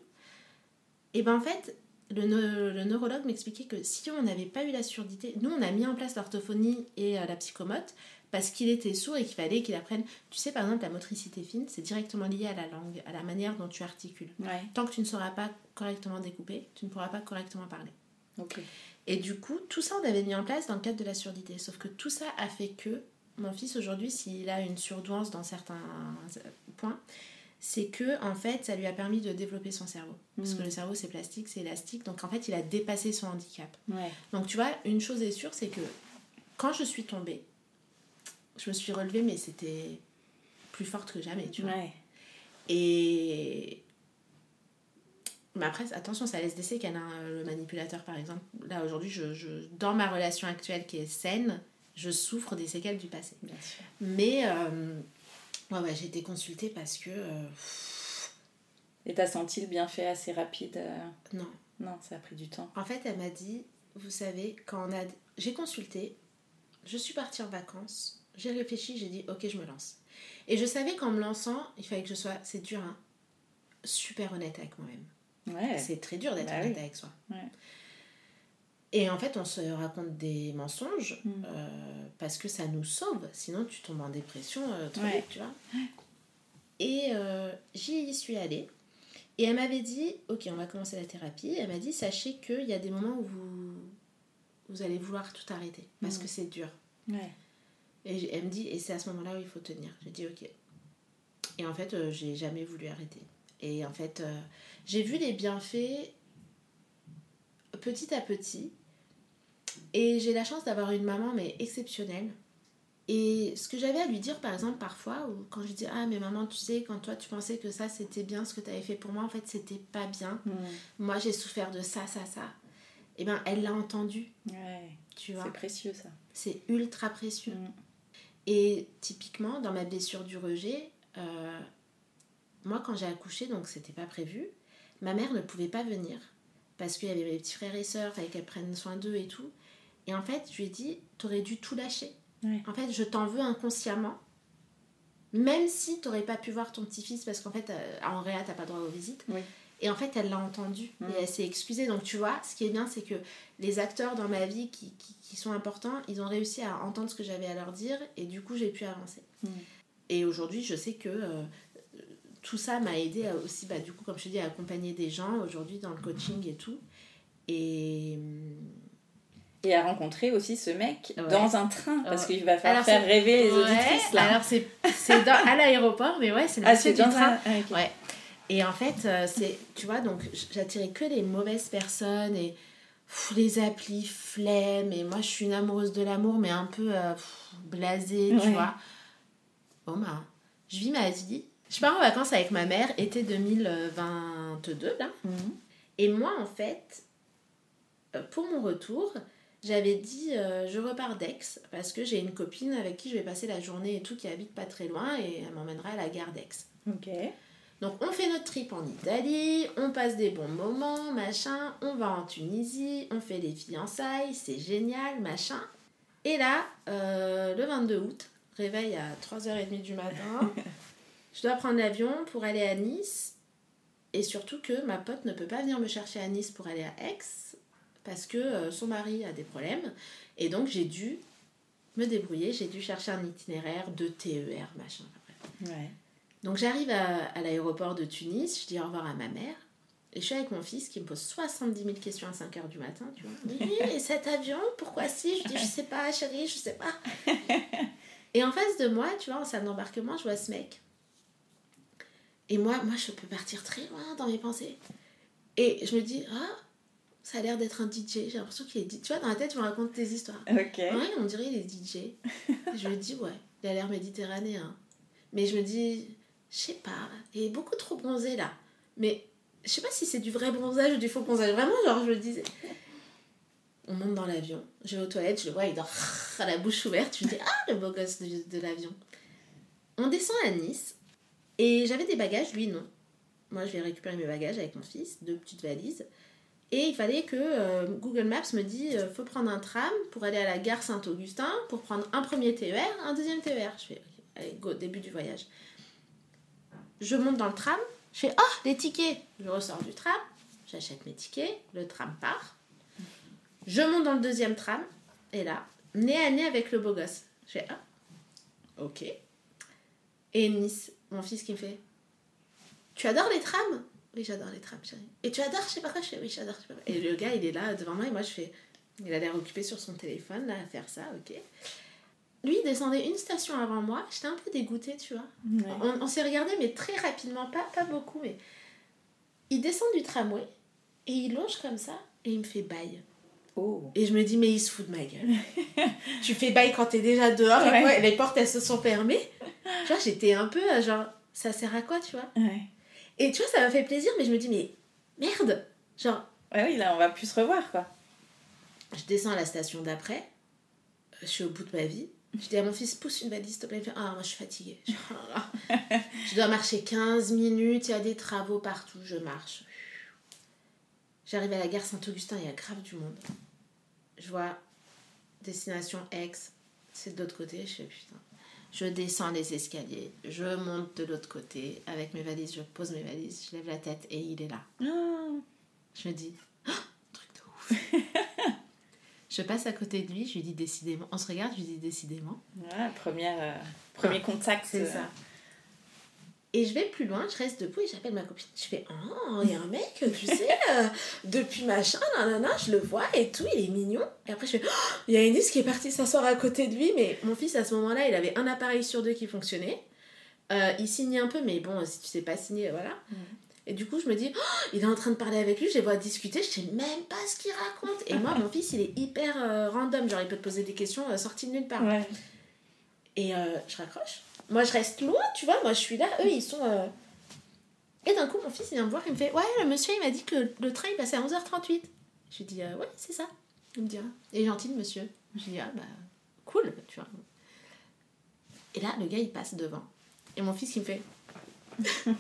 et ben en fait, le, le neurologue m'expliquait que si on n'avait pas eu la surdité, nous on a mis en place l'orthophonie et euh, la psychomote parce qu'il était sourd et qu'il fallait qu'il apprenne. Tu sais, par exemple, la motricité fine, c'est directement lié à la langue, à la manière dont tu articules. Ouais. Tant que tu ne sauras pas correctement découper, tu ne pourras pas correctement parler. Et du coup, tout ça, on avait mis en place dans le cadre de la surdité. Sauf que tout ça a fait que mon fils, aujourd'hui, s'il a une surdouance dans certains euh, points, c'est que, en fait, ça lui a permis de développer son cerveau. Parce que Mhm. le cerveau, c'est plastique, c'est élastique. Donc, en fait, il a dépassé son handicap. Ouais. Donc, tu vois, une chose est sûre, c'est que quand je suis tombée, je me suis relevée, mais c'était plus forte que jamais, tu vois. Ouais. Et. Mais après, attention, ça laisse des séquelles. hein, Le manipulateur, par exemple, là aujourd'hui, je, je- dans ma relation actuelle qui est saine, je souffre des séquelles du passé. Bien sûr. Mais euh, ouais, ouais, j'ai été consultée parce que. euh, Et t'as senti le bienfait assez rapide euh, non. Non, ça a pris du temps. En fait, elle m'a dit vous savez, quand on a. J'ai consulté, je suis partie en vacances, j'ai réfléchi, j'ai dit ok, je me lance. Et je savais qu'en me lançant, il fallait que je sois. C'est dur, hein. Super honnête avec moi-même. Ouais. C'est très dur d'être Bah honnête oui. avec soi. Ouais. Et en fait, on se raconte des mensonges Mm. euh, parce que ça nous sauve. Sinon, tu tombes en dépression euh, trop Ouais. vite, tu vois. Et euh, j'y suis allée. Et elle m'avait dit, ok, on va commencer la thérapie. Elle m'a dit, sachez qu'il y a des moments où vous, vous allez vouloir tout arrêter parce Mm. que c'est dur. Ouais. Et elle me dit, et c'est à ce moment-là où il faut tenir. J'ai dit, ok. Et en fait, euh, j'ai jamais voulu arrêter. Et en fait, j'ai vu les bienfaits petit à petit. Et j'ai la chance d'avoir une maman, mais exceptionnelle. Et ce que j'avais à lui dire, par exemple, parfois, ou quand je dis Ah, mais maman, tu sais, quand toi tu pensais que ça c'était bien ce que tu avais fait pour moi, en fait, c'était pas bien. Hmm. Moi, j'ai souffert de ça, ça, ça. Et ben, elle l'a entendu, Ouais. tu vois. C'est précieux ça. C'est ultra précieux. Mm. Et typiquement, dans ma blessure du rejet, euh, moi, quand j'ai accouché, donc c'était pas prévu, ma mère ne pouvait pas venir parce qu'il y avait mes petits frères et sœurs, fallait qu'elle prenne soin d'eux et tout. Et en fait, je lui ai dit, t'aurais dû tout lâcher. Ouais. En fait, je t'en veux inconsciemment. Même si t'aurais pas pu voir ton petit-fils, parce qu'en fait, euh, à Andrea, t'as pas droit aux visites. Oui. Et en fait, elle l'a entendu Mm. et elle s'est excusée. Donc, tu vois, ce qui est bien, c'est que les acteurs dans ma vie qui, qui, qui sont importants, ils ont réussi à entendre ce que j'avais à leur dire et du coup, j'ai pu avancer. Mm. Et aujourd'hui, je sais que euh, tout ça m'a aidé aussi, bah, du coup, comme je te dis, à accompagner des gens aujourd'hui dans le coaching et tout. Et. Et à rencontrer aussi ce mec Ouais. dans un train, parce Ouais. qu'il va falloir faire rêver les Ouais, auditrices là. Alors, c'est dans- à l'aéroport, mais ouais, c'est le ah, monsieur du dans train. un. ah. Ouais. Et en fait, euh, c'est, tu vois, donc j'attirais que les mauvaises personnes et pff, les applis, flemme. Et moi, je suis une amoureuse de l'amour, mais un peu euh, pff, blasée, tu vois. Bon, bah, je vis ma vie. Je pars en vacances avec ma mère, été 2022, là. Mhm. Et moi, en fait, euh, pour mon retour, j'avais dit euh, je repars d'Aix parce que j'ai une copine avec qui je vais passer la journée et tout qui habite pas très loin et elle m'emmènera à la gare d'Aix. Ok. Donc on fait notre trip en Italie, on passe des bons moments, machin, on va en Tunisie, on fait les fiançailles, c'est génial, machin. Et là, euh, le 22 août, réveil à 3h30 du matin. je dois prendre l'avion pour aller à Nice. Et surtout que ma pote ne peut pas venir me chercher à Nice pour aller à Aix parce que euh, son mari a des problèmes. Et donc j'ai dû me débrouiller, j'ai dû chercher un itinéraire de TER, machin. Ouais. Donc j'arrive à, à l'aéroport de Tunis, je dis au revoir à ma mère. Et je suis avec mon fils qui me pose 70 000 questions à 5 h du matin, tu vois. Oui, et cet avion, pourquoi si? Je dis, je sais pas, chérie, je sais pas. Et en face de moi, tu vois, en salle d'embarquement, je vois ce mec. Et moi, moi, je peux partir très loin dans mes pensées. Et je me dis, ah, ça a l'air d'être un DJ. J'ai l'impression qu'il est DJ. Tu vois, dans la tête, je me raconte des histoires. Ok. Ouais, on dirait il est DJ. je me dis, ouais, il a l'air méditerranéen. Mais je me dis, je sais pas, il est beaucoup trop bronzé là. Mais je sais pas si c'est du vrai bronzage ou du faux bronzage. Vraiment, genre, je le disais. On monte dans l'avion, je vais aux toilettes, je le vois, il dort à la bouche ouverte. Je me dis, ah, le beau gosse de, de l'avion. On descend à Nice et j'avais des bagages, lui non. Moi, je vais récupérer mes bagages avec mon fils, deux petites valises. Et il fallait que euh, Google Maps me dit euh, faut prendre un tram pour aller à la gare Saint-Augustin pour prendre un premier TER, un deuxième TER. Je fais allez, go, début du voyage. Je monte dans le tram, je fais oh, les tickets. Je ressors du tram, j'achète mes tickets, le tram part. Je monte dans le deuxième tram, et là, nez à nez avec le beau gosse. Je fais ah, ok. Et Nice, mon fils qui me fait Tu adores les trams? Oui, j'adore les trams, chérie. Et tu adores, je sais pas quoi? Je fais Oui, j'adore, je sais pas quoi. Et le gars, il est là devant moi, et moi, je fais Il a l'air occupé sur son téléphone, là, à faire ça, ok. Lui, il descendait une station avant moi, j'étais un peu dégoûtée, tu vois. Ouais. On, on s'est regardé, mais très rapidement, pas, pas beaucoup, mais. Il descend du tramway, et il longe comme ça, et il me fait bail. Oh. Et je me dis, mais il se fout de ma gueule. tu fais bail quand t'es déjà dehors et quoi, les portes elles se sont fermées. Tu vois, j'étais un peu euh, genre, ça sert à quoi, tu vois Ouais. Et tu vois, ça m'a fait plaisir, mais je me dis, mais merde Genre, Ouais, oui, là, on va plus se revoir, quoi. je descends à la station d'après, euh, je suis au bout de ma vie. Je dis à mon fils, pousse une valise, s'il te plaît. Il me fait, ah, moi je suis fatiguée. Je, oh. Je dois marcher 15 minutes, il y a des travaux partout, je marche. J'arrive à la gare Saint-Augustin, il y a grave du monde. Je vois destination Aix, c'est de l'autre côté. Je fais putain. Je descends les escaliers, je monte de l'autre côté avec mes valises, je pose mes valises, je lève la tête et il est là. Ah. Je me dis, Ah, truc de ouf. je passe à côté de lui, je lui dis décidément. On se regarde, je lui dis décidément. Voilà, première, euh, premier contact. C'est euh, ça. Et je vais plus loin, je reste debout et j'appelle ma copine. Je fais Oh, il y a un mec, tu sais, euh, depuis machin, nanana, je le vois et tout, il est mignon. Et après, je fais Oh, il y a Ennis qui est parti s'asseoir à côté de lui, mais mon fils à ce moment-là, il avait un appareil sur deux qui fonctionnait. Euh, il signait un peu, mais bon, si tu sais pas signer, voilà. Mm. Et du coup, je me dis, Oh, il est en train de parler avec lui, je les vois discuter, je sais même pas ce qu'il raconte. Et moi, mon fils, il est hyper euh, random, genre il peut te poser des questions euh, sorties de nulle part. Ouais. Et je raccroche. Moi, je reste loin, tu vois. Moi, je suis là. Eux, ils sont. euh, Et d'un coup, mon fils, il vient me voir. Il me fait Ouais, le monsieur, il m'a dit que le train, il passait à 11h38. Je lui dis euh, Ouais, c'est ça. Il me dit Ah, Et gentil, le monsieur. Je lui dis Ah, bah, cool, tu vois. Et là, le gars, il passe devant. Et mon fils, il me fait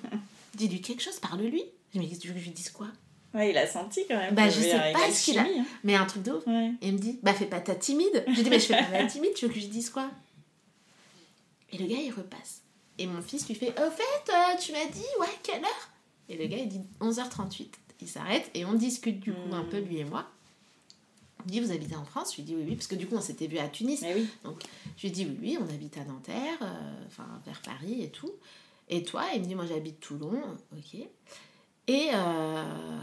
Dis-lui quelque chose, parle-lui. Je me dis Tu veux que je lui dise quoi? Ouais, il a senti quand même. Bah, je sais pas ce qu'il a. hein. Mais un truc de ouf. Ouais. Et il me dit, bah fais pas ta timide. Je dis, mais je fais pas ma timide, tu veux que je lui dise quoi? Et le gars, il repasse. Et mon fils lui fait, au fait, euh, tu m'as dit, ouais, quelle heure? Et le gars, il dit 11h38. Il s'arrête et on discute du coup un peu, lui et moi. Il me dit, vous habitez en France? Je lui dis, oui, oui, parce que du coup, on s'était vu à Tunis. Oui. Je lui dis, oui, oui, on habite à Nanterre, euh, enfin, vers Paris et tout. Et toi? Il me dit, moi, j'habite Toulon. Ok. Et euh,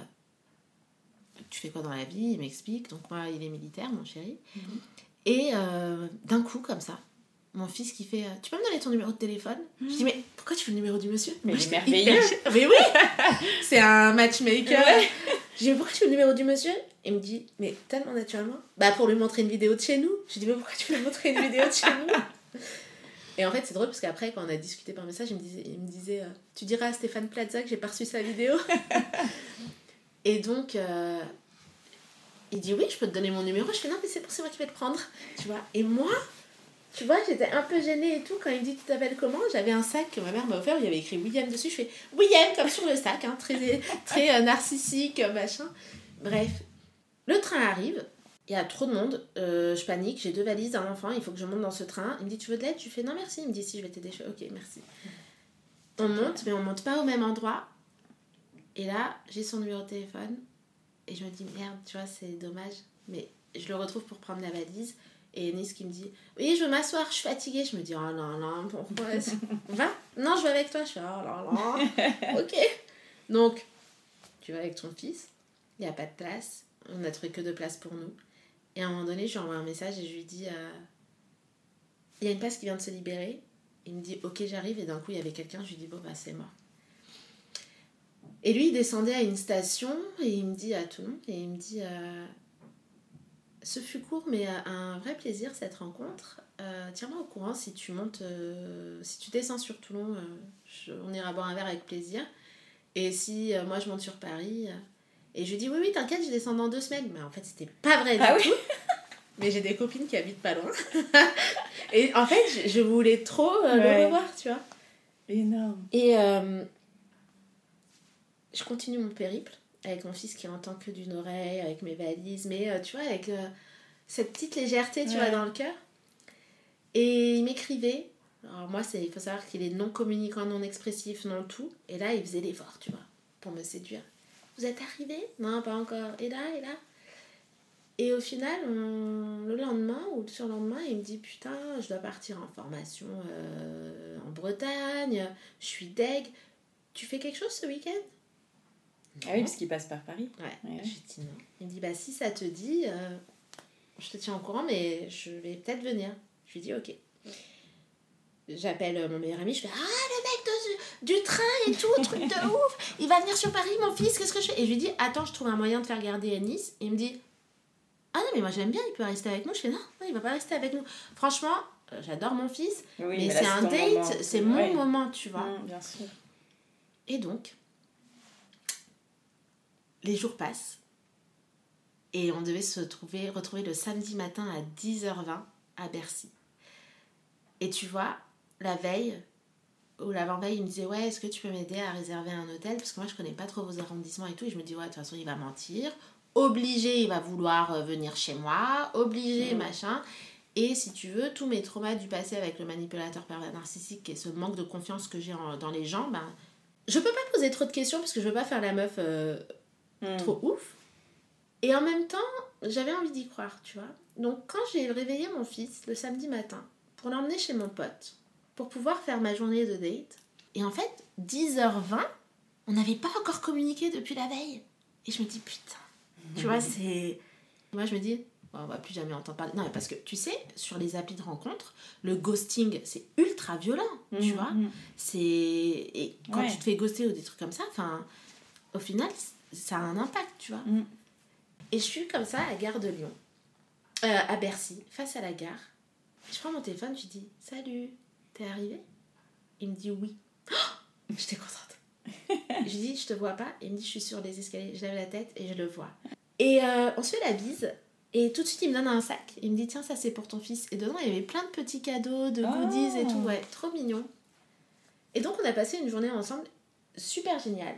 tu fais quoi dans la vie? Il m'explique. Donc, moi, il est militaire, mon chéri. Mhm. Et d'un coup, comme ça, mon fils qui fait, euh, tu peux me donner ton numéro de téléphone? Je dis, mais pourquoi tu veux le numéro du monsieur? Mais il est merveilleux. hyper- Mais oui C'est un matchmaker. Ouais. Je dis, mais pourquoi tu veux le numéro du monsieur? Il me dit, mais tellement naturellement. Bah, pour lui montrer une vidéo de chez nous. Je dis, mais pourquoi tu veux lui montrer une vidéo de chez nous? Et en fait, c'est drôle parce qu'après, quand on a discuté par message, il me disait, il me disait euh, Tu diras à Stéphane Plaza que j'ai pas reçu sa vidéo. Et donc, euh, il dit, oui, je peux te donner mon numéro. Je fais, non, mais c'est pour c'est moi qui vais le prendre. Tu vois Et moi, tu vois, j'étais un peu gênée et tout. Quand il me dit, tu t'appelles comment? J'avais un sac que ma mère m'a offert il y avait écrit William dessus. Je fais, William, comme sur le sac, hein, très, très euh, narcissique, euh, machin. Bref, le train arrive. il y a trop de monde, euh, je panique, j'ai deux valises, un enfant, il faut que je monte dans ce train. Il me dit Tu veux de l'aide? Je fais Non, merci. Il me dit Si, je vais t'aider. Je fais Ok, merci. On monte, mais on monte pas au même endroit. Et là, j'ai son numéro de téléphone. Et je me dis Merde, tu vois, c'est dommage. Mais je le retrouve pour prendre la valise. Et Nice qui me dit Oui, je veux m'asseoir, je suis fatiguée. Je me dis Oh non, non, pourquoi Va Non, je vais avec toi. Je fais Oh là là. ok. Donc, tu vas avec ton fils. Il n'y a pas de place. On n'a trouvé que deux places pour nous. Et à un moment donné, je lui envoie un message et je lui dis euh, Il y a une place qui vient de se libérer. Il me dit Ok, j'arrive. Et d'un coup, il y avait quelqu'un. Je lui dis Bon, bah, c'est mort. Et lui, il descendait à une station et il me dit à tout le monde Et il me dit euh, Ce fut court, mais un vrai plaisir cette rencontre. Euh, Tiens-moi au courant si tu montes, euh, si tu descends sur Toulon, je, on ira boire un verre avec plaisir. Et si moi je monte sur Paris. Et je lui dis oui, oui, t'inquiète, je descends dans deux semaines. Mais en fait, c'était pas vrai du Ah oui tout. Mais j'ai des copines qui habitent pas loin. et en fait, je, je voulais trop euh, Ouais. le revoir, tu vois. Énorme. Et euh, je continue mon périple avec mon fils qui entend que d'une oreille, avec mes valises, mais euh, tu vois, avec euh, cette petite légèreté, tu Ouais. vois, dans le cœur. Et il m'écrivait. Alors moi, c'est- il faut savoir qu'il est non communicant, non expressif, non tout. Et là, il faisait l'effort, tu vois, pour me séduire. Vous êtes arrivé? Non, pas encore. Et là, et là? Et au final, on- le lendemain ou le surlendemain, il me dit Putain, je dois partir en formation euh, en Bretagne, je suis deg. Tu fais quelque chose ce week-end? Ah oui, parce qu'il passe par Paris. Ouais. Ouais. Je lui dis non. Il me dit Bah, si ça te dit, euh, je te tiens au courant, mais je vais peut-être venir. Je lui dis Ok. J'appelle euh, mon meilleur ami, je fais Ah, le mec de- du train et tout, truc de ouf, il va venir sur Paris, mon fils, qu'est-ce que je fais? Et je lui dis Attends, je trouve un moyen de faire garder à Nice. Et il me dit Ah non, mais moi j'aime bien, il peut rester avec nous. Je fais Non, non il va pas rester avec nous. Franchement, euh, j'adore mon fils, Oui, mais, c'est un date, c'est mon Ouais. moment, tu vois. Mmh, bien sûr. Et donc, les jours passent. Et on devait se trouver, retrouver le samedi matin à 10h20 à Bercy. Et tu vois, la veille, ou l'avant-veille, il me disait Ouais, est-ce que tu peux m'aider à réserver un hôtel? Parce que moi, je connais pas trop vos arrondissements et tout. Et je me dis Ouais, de toute façon, il va mentir. Obligé, il va vouloir euh, venir chez moi. Obligé, Mhm. machin. Et si tu veux, tous mes traumas du passé avec le manipulateur pervers narcissique et ce manque de confiance que j'ai en- dans les gens, ben, je peux pas poser trop de questions parce que je veux pas faire la meuf euh, Mmh. trop ouf. Et en même temps, j'avais envie d'y croire, tu vois. Donc quand j'ai réveillé mon fils le samedi matin pour l'emmener chez mon pote, pour pouvoir faire ma journée de date, et en fait, 10h20, on n'avait pas encore communiqué depuis la veille. Et je me dis, putain, tu vois, c'est... Moi, je me dis, on va plus jamais entendre parler. Non, mais parce que, tu sais, sur les applis de rencontre, le ghosting, c'est ultra violent, tu Mmh, vois. mmh. C'est... Et quand Ouais. tu te fais ghoster ou des trucs comme ça, enfin, au final, ça a un impact, tu vois. Mm. Et je suis comme ça à Gare de Lyon, euh, à Bercy, face à la gare. Je prends mon téléphone, je lui dis Salut, t'es arrivé? Il me dit Oui. Oh J'étais contente. je lui dis Je te vois pas. Il me dit Je suis sur les escaliers. Je lève la tête et je le vois. Et euh, on se fait la bise. Et tout de suite, il me donne un sac. Il me dit Tiens, ça c'est pour ton fils. Et dedans, il y avait plein de petits cadeaux, de Ah. goodies et tout. Ouais, trop mignon. Et donc, on a passé une journée ensemble super géniale.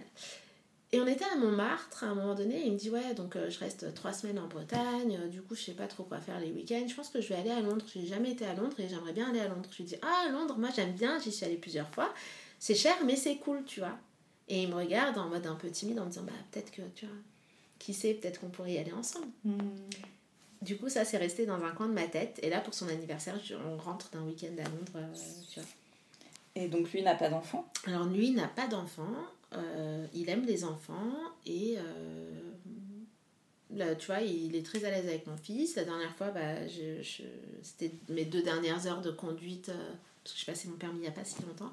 Et on était à Montmartre à un moment donné, et il me dit Ouais, donc euh, je reste trois semaines en Bretagne, euh, du coup, je sais pas trop quoi faire les week-ends. Je pense que je vais aller à Londres. J'ai jamais été à Londres et j'aimerais bien aller à Londres. Je lui dis Ah, Londres, moi j'aime bien, j'y suis allée plusieurs fois. C'est cher, mais c'est cool, tu vois. Et il me regarde en mode un peu timide en me disant Bah, peut-être que, tu vois, qui sait, peut-être qu'on pourrait y aller ensemble. Mmh. Du coup, ça s'est resté dans un coin de ma tête. Et là, pour son anniversaire, on rentre d'un week-end à Londres, euh, tu vois. Et donc lui n'a pas d'enfant? Alors lui n'a pas d'enfant, euh, il aime les enfants et euh, là, tu vois, il est très à l'aise avec mon fils. La dernière fois, bah, je, je- c'était mes deux dernières heures de conduite, euh, parce que je passais mon permis il n'y a pas si longtemps.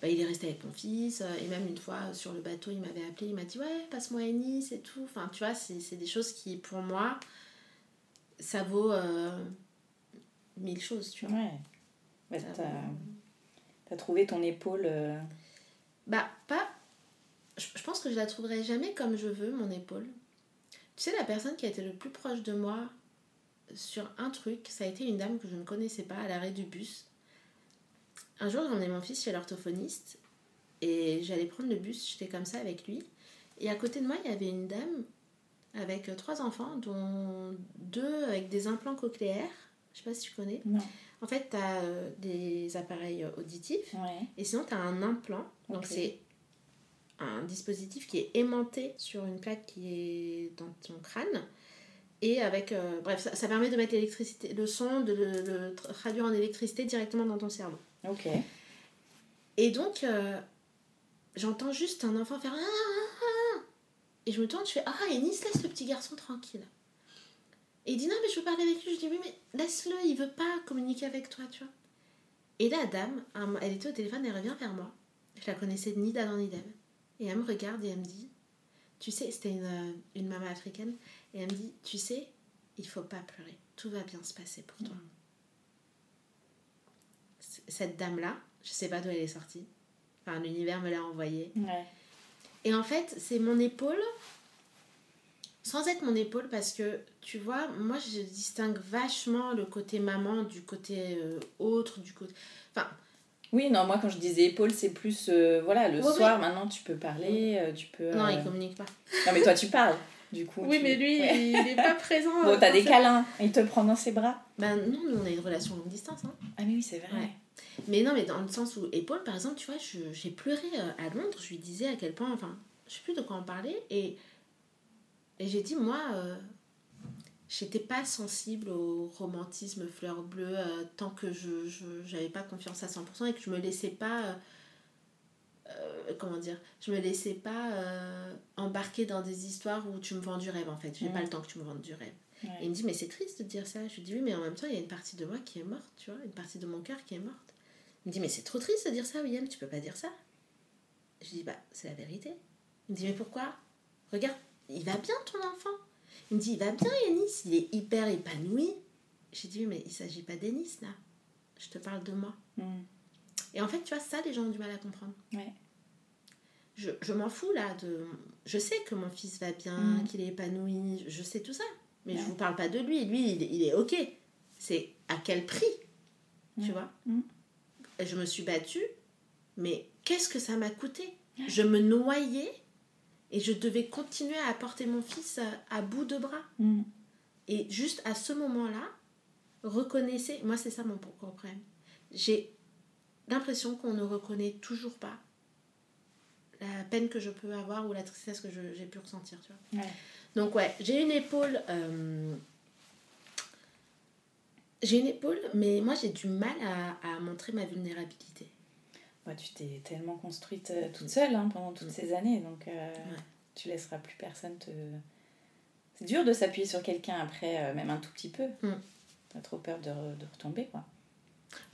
Bah, il est resté avec mon fils et même une fois sur le bateau, il m'avait appelé, il m'a dit ouais, passe-moi à Nice et tout. Enfin, tu vois, c'est, c'est des choses qui, pour moi, ça vaut mille choses, tu vois. Ouais. Bah, t'as, trouvé ton épaule. Bah, pas. Je, pense que je la trouverai jamais comme je veux, mon épaule. Tu sais, la personne qui a été le plus proche de moi sur un truc, ça a été une dame que je ne connaissais pas à l'arrêt du bus. Un jour, j'emmenais mon fils chez l'orthophoniste et j'allais prendre le bus, j'étais comme ça avec lui. Et à côté de moi, il y avait une dame avec euh, trois enfants, dont deux avec des implants cochléaires. Je sais pas si tu connais. Non. En fait, tu as des appareils euh, auditifs Ouais. et sinon tu as un implant. Donc c'est un dispositif qui est aimanté sur une plaque qui est dans ton crâne. Et avec. euh, bref, ça, ça permet de mettre l'électricité, le son, de le, le traduire en électricité directement dans ton cerveau. Ok. Et donc, euh, j'entends juste un enfant faire. Ah, ah, ah Et je me tourne, je fais Ah, Ennis, laisse le petit garçon tranquille. Et il dit Non, mais je veux parler avec lui. Je dis Oui, mais laisse-le, il veut pas communiquer avec toi, tu vois. Et la dame, elle était au téléphone, elle revient vers moi. Je la connaissais ni d'Adam ni d'Ève. Et elle me regarde et elle me dit Tu sais, c'était une, euh, une maman africaine. Et elle me dit Tu sais, il faut pas pleurer. Tout va bien se passer pour toi. Cette dame-là, je sais pas d'où elle est sortie. Enfin, l'univers me l'a envoyée. Ouais. Et en fait, c'est mon épaule, sans être mon épaule, parce que tu vois, moi je distingue vachement le côté maman du côté euh, autre, du côté. Enfin, Oui, non, moi quand je disais épaule, c'est plus. euh, voilà, le soir, maintenant tu peux parler, euh, tu peux. non, euh, il communique pas. Non, mais toi tu parles, du coup. Oui, tu- mais lui, Ouais. il est pas présent. Bon, t'as euh, des câlins, il te prend dans ses bras. Ben non, nous on a une relation longue distance. Hein. Ah, mais oui, c'est vrai. Ouais. Mais non, mais dans le sens où épaule, par exemple, tu vois, j'ai pleuré euh, à Londres, je lui disais à quel point, enfin, je sais plus de quoi on parlait, et, et j'ai dit, moi, euh, j'étais pas sensible au romantisme fleur bleue euh, tant que je j'avais pas confiance à 100% et que je me laissais pas. euh, euh, comment dire Je me laissais pas embarquer dans des histoires où tu me vends du rêve en fait. J'ai Mhm. pas le temps que tu me vendes du rêve. Ouais. Et il me dit, mais c'est triste de dire ça. Je lui dis, oui, mais en même temps, il y a une partie de moi qui est morte, tu vois, une partie de mon cœur qui est morte. Il me dit, mais c'est trop triste de dire ça, William, tu peux pas dire ça. Je dis, bah, c'est la vérité. Il me dit, mais pourquoi? Regarde, il va bien ton enfant. Il me dit, il va bien, Yanis, il est hyper épanoui. J'ai dit, mais il s'agit pas d'Yanis, là. Je te parle de moi. Mm. Et en fait, tu vois, ça, les gens ont du mal à comprendre. Ouais. Je, je m'en fous, là, de... Je sais que mon fils va bien, Mm. qu'il est épanoui, je sais tout ça. Mais Ouais. je vous parle pas de lui. Lui, il, est- il est OK. C'est à quel prix, tu vois Mm. Et Je me suis battue, mais qu'est-ce que ça m'a coûté? Je me noyais et je devais continuer à apporter mon fils à, bout de bras. Mm. Et juste à ce moment-là, reconnaissez, moi c'est ça mon problème. J'ai l'impression qu'on ne reconnaît toujours pas la peine que je peux avoir ou la tristesse que j'ai pu ressentir. Tu vois. Ouais. Donc ouais, j'ai une épaule... euh, J'ai une épaule, mais moi j'ai du mal à, à montrer ma vulnérabilité. Bah, tu t'es tellement construite euh, toute seule hein, pendant toutes Mm. ces années, donc euh, tu laisseras plus personne te. C'est dur de s'appuyer sur quelqu'un après, euh, même un tout petit peu. Mm. T'as trop peur de, re- de retomber, quoi.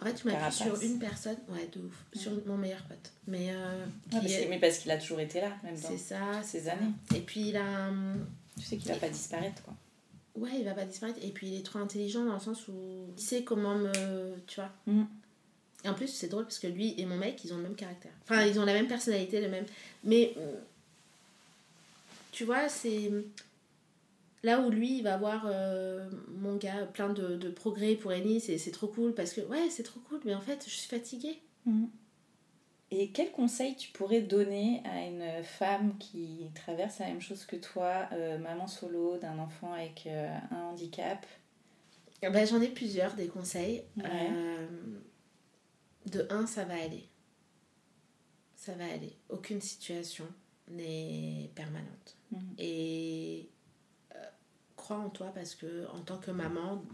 En fait, je m'appuie sur une personne, ouais, de ouf, sur mon meilleur pote. Mais, euh, Ouais, parce est- que- mais parce qu'il a toujours été là, même dans c'est ça, ces années. Et puis il a... hum, Tu sais qu'il va pas disparaître, quoi. Ouais, il va pas disparaître. Et puis il est trop intelligent dans le sens où il sait comment me. Tu vois. Mm. Et en plus, c'est drôle parce que lui et mon mec, ils ont le même caractère. Enfin, ils ont la même personnalité, le même. Mais. euh, Tu vois, c'est. Là où lui, il va voir euh, mon gars plein de, de progrès pour Ennis, et c'est trop cool parce que, ouais, c'est trop cool, mais en fait, je suis fatiguée. Et quel conseil tu pourrais donner à une femme qui traverse la même chose que toi, euh, maman solo d'un enfant avec euh, un handicap? Ben, J'en ai plusieurs des conseils. Ouais. De un, ça va aller. Ça va aller. Aucune situation n'est permanente. Mhm. Et euh, crois en toi parce que en tant que maman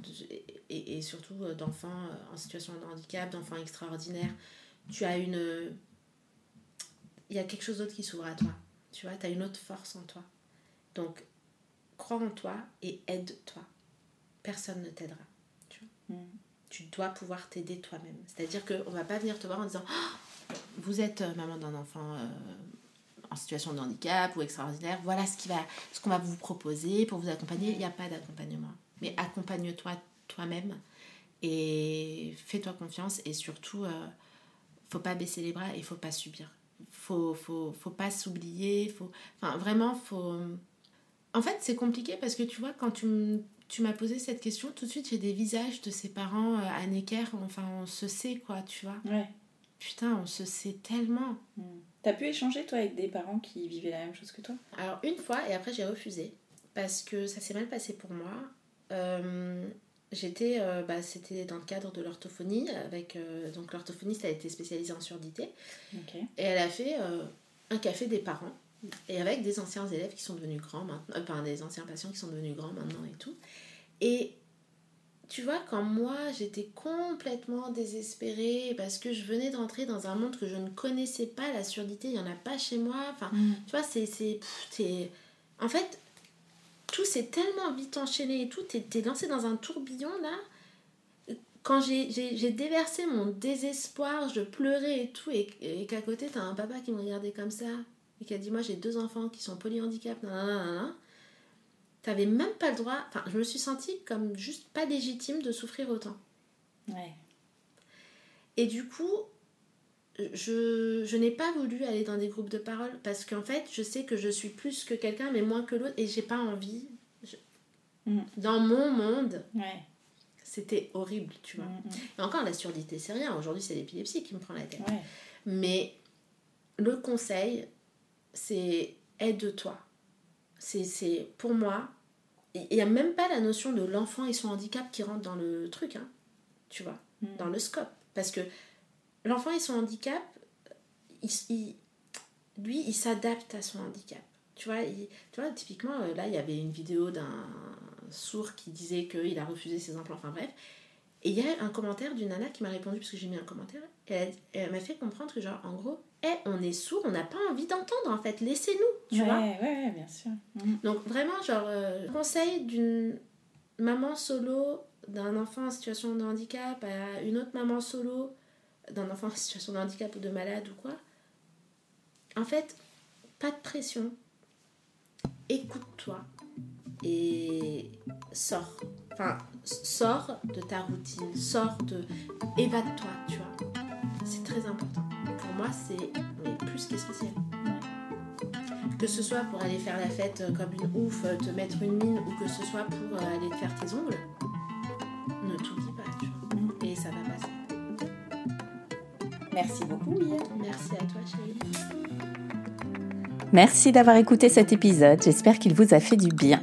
et, et surtout euh, d'enfants euh, en situation de handicap, d'enfants extraordinaires, tu as une... Il y a quelque chose d'autre qui s'ouvre à toi. Tu vois, tu as une autre force en toi. Donc, crois en toi et aide-toi. Personne ne t'aidera. Tu, vois. Mm. Tu dois pouvoir t'aider toi-même. C'est-à-dire qu'on ne va pas venir te voir en disant Oh, Vous êtes euh, maman d'un enfant euh, en situation de handicap ou extraordinaire, voilà ce qu'on va, ce va vous proposer pour vous accompagner. Il n'y a pas d'accompagnement. Mais accompagne-toi toi-même et fais-toi confiance et surtout, euh, faut pas baisser les bras et faut pas subir. Faut, faut, faut pas s'oublier. Faut... Enfin, vraiment, faut. En fait, c'est compliqué parce que tu vois, quand tu m- tu m'as posé cette question, tout de suite j'ai des visages de ses parents euh, à Necker. Enfin, on se sait quoi, tu vois. Ouais. Putain, on se sait tellement. Mm. T'as pu échanger, toi, avec des parents qui vivaient la même chose que toi? Alors, une fois, et après j'ai refusé, parce que ça s'est mal passé pour moi. Euh, j'étais, euh, bah, c'était dans le cadre de l'orthophonie, avec euh, donc l'orthophoniste a été spécialisée en surdité, et elle a fait un café des parents, et avec des anciens élèves qui sont devenus grands maintenant, enfin des anciens patients qui sont devenus grands maintenant et tout. Et tu vois, quand moi j'étais complètement désespérée parce que je venais d'entrer dans un monde que je ne connaissais pas, la surdité, il n'y en a pas chez moi. Enfin, mm. tu vois, c'est. c'est en fait, tout s'est tellement vite enchaîné et tout, t'es lancé dans un tourbillon là. Quand j'ai déversé mon désespoir, je pleurais et tout, et, qu'à côté t'as un papa qui me regardait comme ça, et qui a dit Moi j'ai deux enfants qui sont polyhandicapés, t'avais même pas le droit. Enfin, je me suis sentie comme juste pas légitime de souffrir autant. Ouais. Et du coup, je, je n'ai pas voulu aller dans des groupes de parole parce qu'en fait, je sais que je suis plus que quelqu'un, mais moins que l'autre, et j'ai pas envie. Mm. Dans mon monde, c'était horrible, tu vois. Mm, mm. Et encore, la surdité, c'est rien. Aujourd'hui, c'est l'épilepsie qui me prend la tête. Mais le conseil, c'est aide-toi. C'est pour moi, il n'y a même pas la notion de l'enfant et son handicap qui rentre dans le truc, hein, tu vois, dans le scope. Parce que l'enfant et son handicap, il, lui, il s'adapte à son handicap. Tu vois, tu vois, typiquement, euh, là, il y avait une vidéo d'un sourd qui disait qu'il a refusé ses implants, enfin bref. Et il y a un commentaire d'une nana qui m'a répondu, parce que j'ai mis un commentaire, et elle, m'a fait comprendre que, genre, en gros, hey, on est sourd, on n'a pas envie d'entendre, en fait, laissez-nous, tu vois. Ouais, ouais, bien sûr. Mm. Donc, vraiment, genre, euh, conseil d'une maman solo d'un enfant en situation de handicap à une autre maman solo d'un enfant en situation de handicap ou de malade ou quoi, en fait, pas de pression. Écoute-toi et sors. Enfin, sors de ta routine, sors de. Évade-toi, tu vois. C'est très important. Pour moi, c'est plus qu'essentiel. Que ce soit pour aller faire la fête comme une ouf, te mettre une mine, ou que ce soit pour aller te faire tes ongles, ne t'oublie pas, tu vois. Et ça va passer. Merci beaucoup, Merci à toi, chérie. Merci d'avoir écouté cet épisode. J'espère qu'il vous a fait du bien.